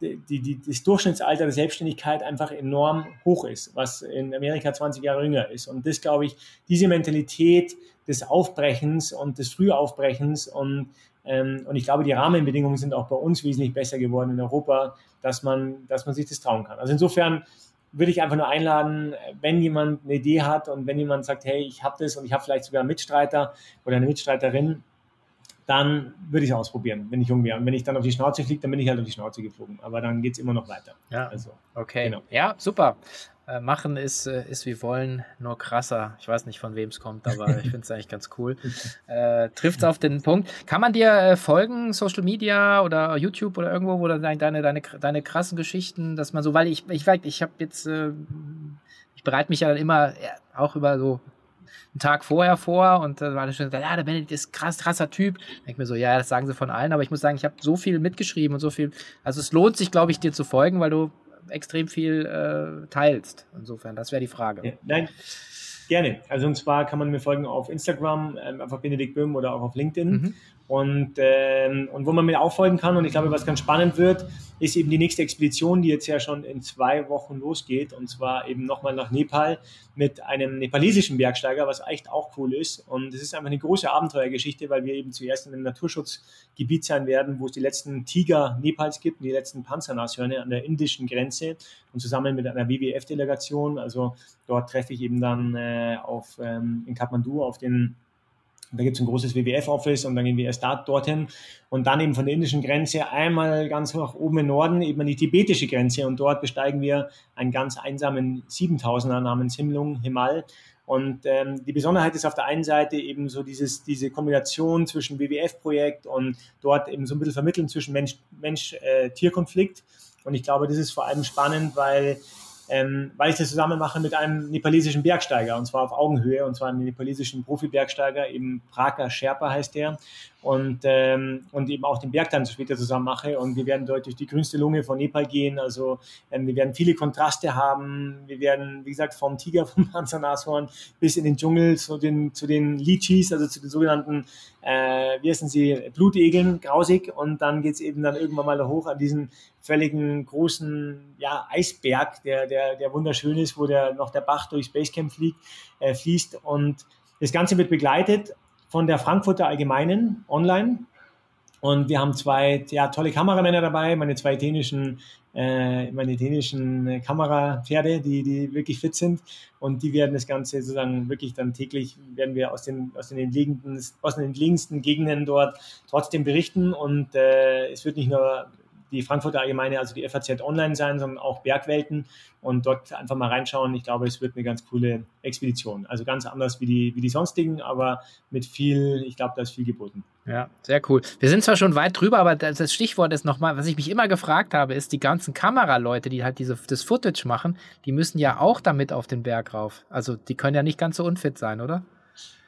die, die, das Durchschnittsalter der Selbstständigkeit einfach enorm hoch ist, was in Amerika 20 Jahre jünger ist. Und das, glaube ich, diese Mentalität des Aufbrechens und des Frühaufbrechens und und ich glaube, die Rahmenbedingungen sind auch bei uns wesentlich besser geworden in Europa, dass man, dass man sich das trauen kann. Also insofern würde ich einfach nur einladen, wenn jemand eine Idee hat und wenn jemand sagt, hey, ich habe das und ich habe vielleicht sogar einen Mitstreiter oder eine Mitstreiterin, dann würde ich es ausprobieren, wenn ich jung wäre. Und wenn ich dann auf die Schnauze fliege, dann bin ich halt auf die Schnauze geflogen. Aber dann geht es immer noch weiter. Ja, also, okay. Genau. Ja, super. Äh, machen ist, äh, ist wie wollen, nur krasser. Ich weiß nicht, von wem es kommt, aber <laughs> ich finde es eigentlich ganz cool. Äh, Trifft es auf den Punkt. Kann man dir äh, folgen, Social Media oder YouTube oder irgendwo, wo dann deine, deine, deine krassen Geschichten, dass man so, weil ich, ich, ich habe jetzt, äh, ich bereite mich ja dann immer auch über so einen Tag vorher vor und dann war das schon, ja, der Benedikt ist krass, krasser Typ. Denke ich mir so, ja, das sagen sie von allen, aber ich muss sagen, ich habe so viel mitgeschrieben und so viel. Also es lohnt sich, glaube ich, dir zu folgen, weil du extrem viel äh, teilst. Insofern, das wäre die Frage. Ja, nein, gerne. Also und zwar kann man mir folgen auf Instagram, ähm, einfach Benedikt Böhm oder auch auf LinkedIn. Mhm. Und, ähm, und wo man mir auch folgen kann, und ich glaube, was ganz spannend wird, ist eben die nächste Expedition, die jetzt ja schon in zwei Wochen losgeht, und zwar eben nochmal nach Nepal mit einem nepalesischen Bergsteiger, was echt auch cool ist. Und es ist einfach eine große Abenteuergeschichte, weil wir eben zuerst in einem Naturschutzgebiet sein werden, wo es die letzten Tiger Nepals gibt und die letzten Panzernashörner an der indischen Grenze und zusammen mit einer WWF-Delegation. Also dort treffe ich eben dann äh, auf, ähm, in Kathmandu auf den da gibt es ein großes WWF-Office und dann gehen wir erst da, dorthin und dann eben von der indischen Grenze einmal ganz nach oben im Norden eben an die tibetische Grenze und dort besteigen wir einen ganz einsamen 7000er namens Himlung Himal. Und ähm, die Besonderheit ist auf der einen Seite eben so dieses, diese Kombination zwischen WWF-Projekt und dort eben so ein bisschen vermitteln zwischen Mensch-Tier-Konflikt. Mensch, äh, und ich glaube, das ist vor allem spannend, weil ähm, weil ich das zusammen mache mit einem nepalesischen Bergsteiger und zwar auf Augenhöhe und zwar einem nepalesischen Profi-Bergsteiger, eben Praka Sherpa heißt der und, ähm, und eben auch den Bergtanz später zusammen mache. Und wir werden dort durch die grünste Lunge von Nepal gehen. Also ähm, wir werden viele Kontraste haben. Wir werden, wie gesagt, vom Tiger, <laughs> vom Panzernashorn bis in den Dschungel zu den, zu den Lichis, also zu den sogenannten, äh, wie heißen sie, Blutegeln, grausig. Und dann geht's eben dann irgendwann mal hoch an diesen völligen großen ja, Eisberg, der, der, der wunderschön ist, wo der, noch der Bach durchs Basecamp fliegt, äh, fließt. Und das Ganze wird begleitet von der Frankfurter Allgemeinen online. Und wir haben zwei ja, tolle Kameramänner dabei, meine zwei dänischen, äh, meine dänischen Kamerapferde, die, die wirklich fit sind. Und die werden das Ganze sozusagen wirklich dann täglich, werden wir aus den, aus den, entlegensten, aus den entlegensten Gegenden dort trotzdem berichten. Und äh, es wird nicht nur die Frankfurter Allgemeine, also die FAZ Online sein, sondern auch Bergwelten und dort einfach mal reinschauen. Ich glaube, es wird eine ganz coole Expedition. Also ganz anders wie die, wie die sonstigen, aber mit viel, ich glaube, da ist viel geboten. Ja, sehr cool. Wir sind zwar schon weit drüber, aber das Stichwort ist nochmal, was ich mich immer gefragt habe, ist die ganzen Kameraleute, die halt diese, das Footage machen, die müssen ja auch damit auf den Berg rauf. Also die können ja nicht ganz so unfit sein, oder?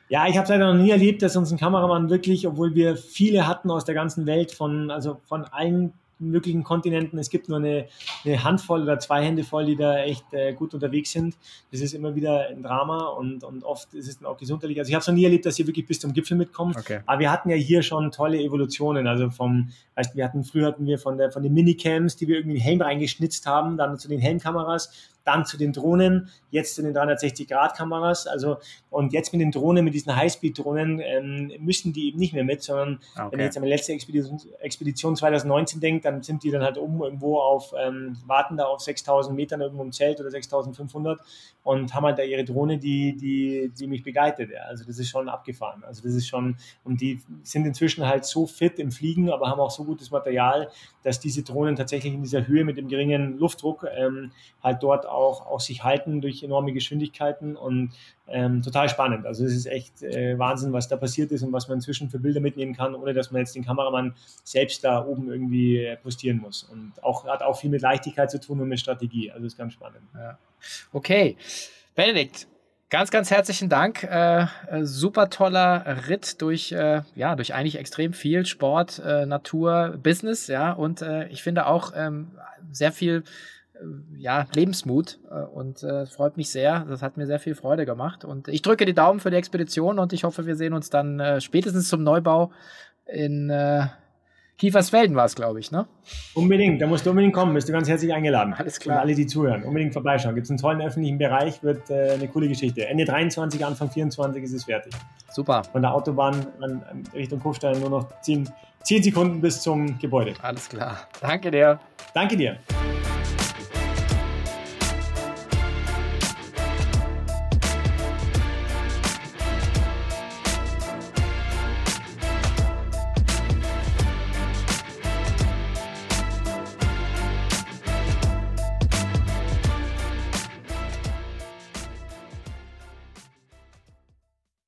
Ja, ich habe es leider noch nie erlebt, dass uns ein Kameramann wirklich, obwohl wir viele hatten aus der ganzen Welt, von, also von allen möglichen Kontinenten. Es gibt nur eine, eine Handvoll oder zwei Hände voll, die da echt äh, gut unterwegs sind. Das ist immer wieder ein Drama und, und oft ist es dann auch gesundheitlich. Also ich habe es noch nie erlebt, dass ihr wirklich bis zum Gipfel mitkommt. Okay. Aber wir hatten ja hier schon tolle Evolutionen. Also vom, weißt, wir hatten früher hatten wir von der von den Minicams, die wir irgendwie in den Helm reingeschnitzt haben, dann zu den Helmkameras dann zu den Drohnen, jetzt zu den 360-Grad-Kameras. Also, und jetzt mit den Drohnen, mit diesen Highspeed-Drohnen, ähm, müssen die eben nicht mehr mit, sondern okay. wenn ihr jetzt an die letzte Expedition, Expedition 2019 denkt, dann sind die dann halt oben irgendwo auf, ähm, warten da auf 6000 Metern irgendwo im Zelt oder 6500 und haben halt da ihre Drohne, die, die, die mich begleitet. Ja. Also, das ist schon abgefahren. Also, das ist schon, und die sind inzwischen halt so fit im Fliegen, aber haben auch so gutes Material, dass diese Drohnen tatsächlich in dieser Höhe mit dem geringen Luftdruck ähm, halt dort auch, auch sich halten durch enorme Geschwindigkeiten und ähm, total spannend. Also es ist echt äh, Wahnsinn, was da passiert ist und was man inzwischen für Bilder mitnehmen kann, ohne dass man jetzt den Kameramann selbst da oben irgendwie äh, postieren muss. Und auch hat auch viel mit Leichtigkeit zu tun und mit Strategie. Also ist ganz spannend. Ja. Okay. Benedikt, Ganz, ganz herzlichen Dank. Äh, äh, super toller Ritt durch, äh, ja, durch eigentlich extrem viel Sport, äh, Natur, Business, ja, und äh, ich finde auch ähm, sehr viel ja, Lebensmut äh, und äh, freut mich sehr. Das hat mir sehr viel Freude gemacht. Und ich drücke die Daumen für die Expedition und ich hoffe, wir sehen uns dann äh, spätestens zum Neubau in äh, Kiefersfelden war es, glaube ich, ne? Unbedingt, da musst du unbedingt kommen, bist du ganz herzlich eingeladen. Alles klar. Und alle, die zuhören, unbedingt vorbeischauen. Gibt es einen tollen öffentlichen Bereich, wird äh, eine coole Geschichte. Ende 23, Anfang 24 ist es fertig. Super. Von der Autobahn an Richtung Kufstein nur noch 10, 10 Sekunden bis zum Gebäude. Alles klar. Danke dir. Danke dir.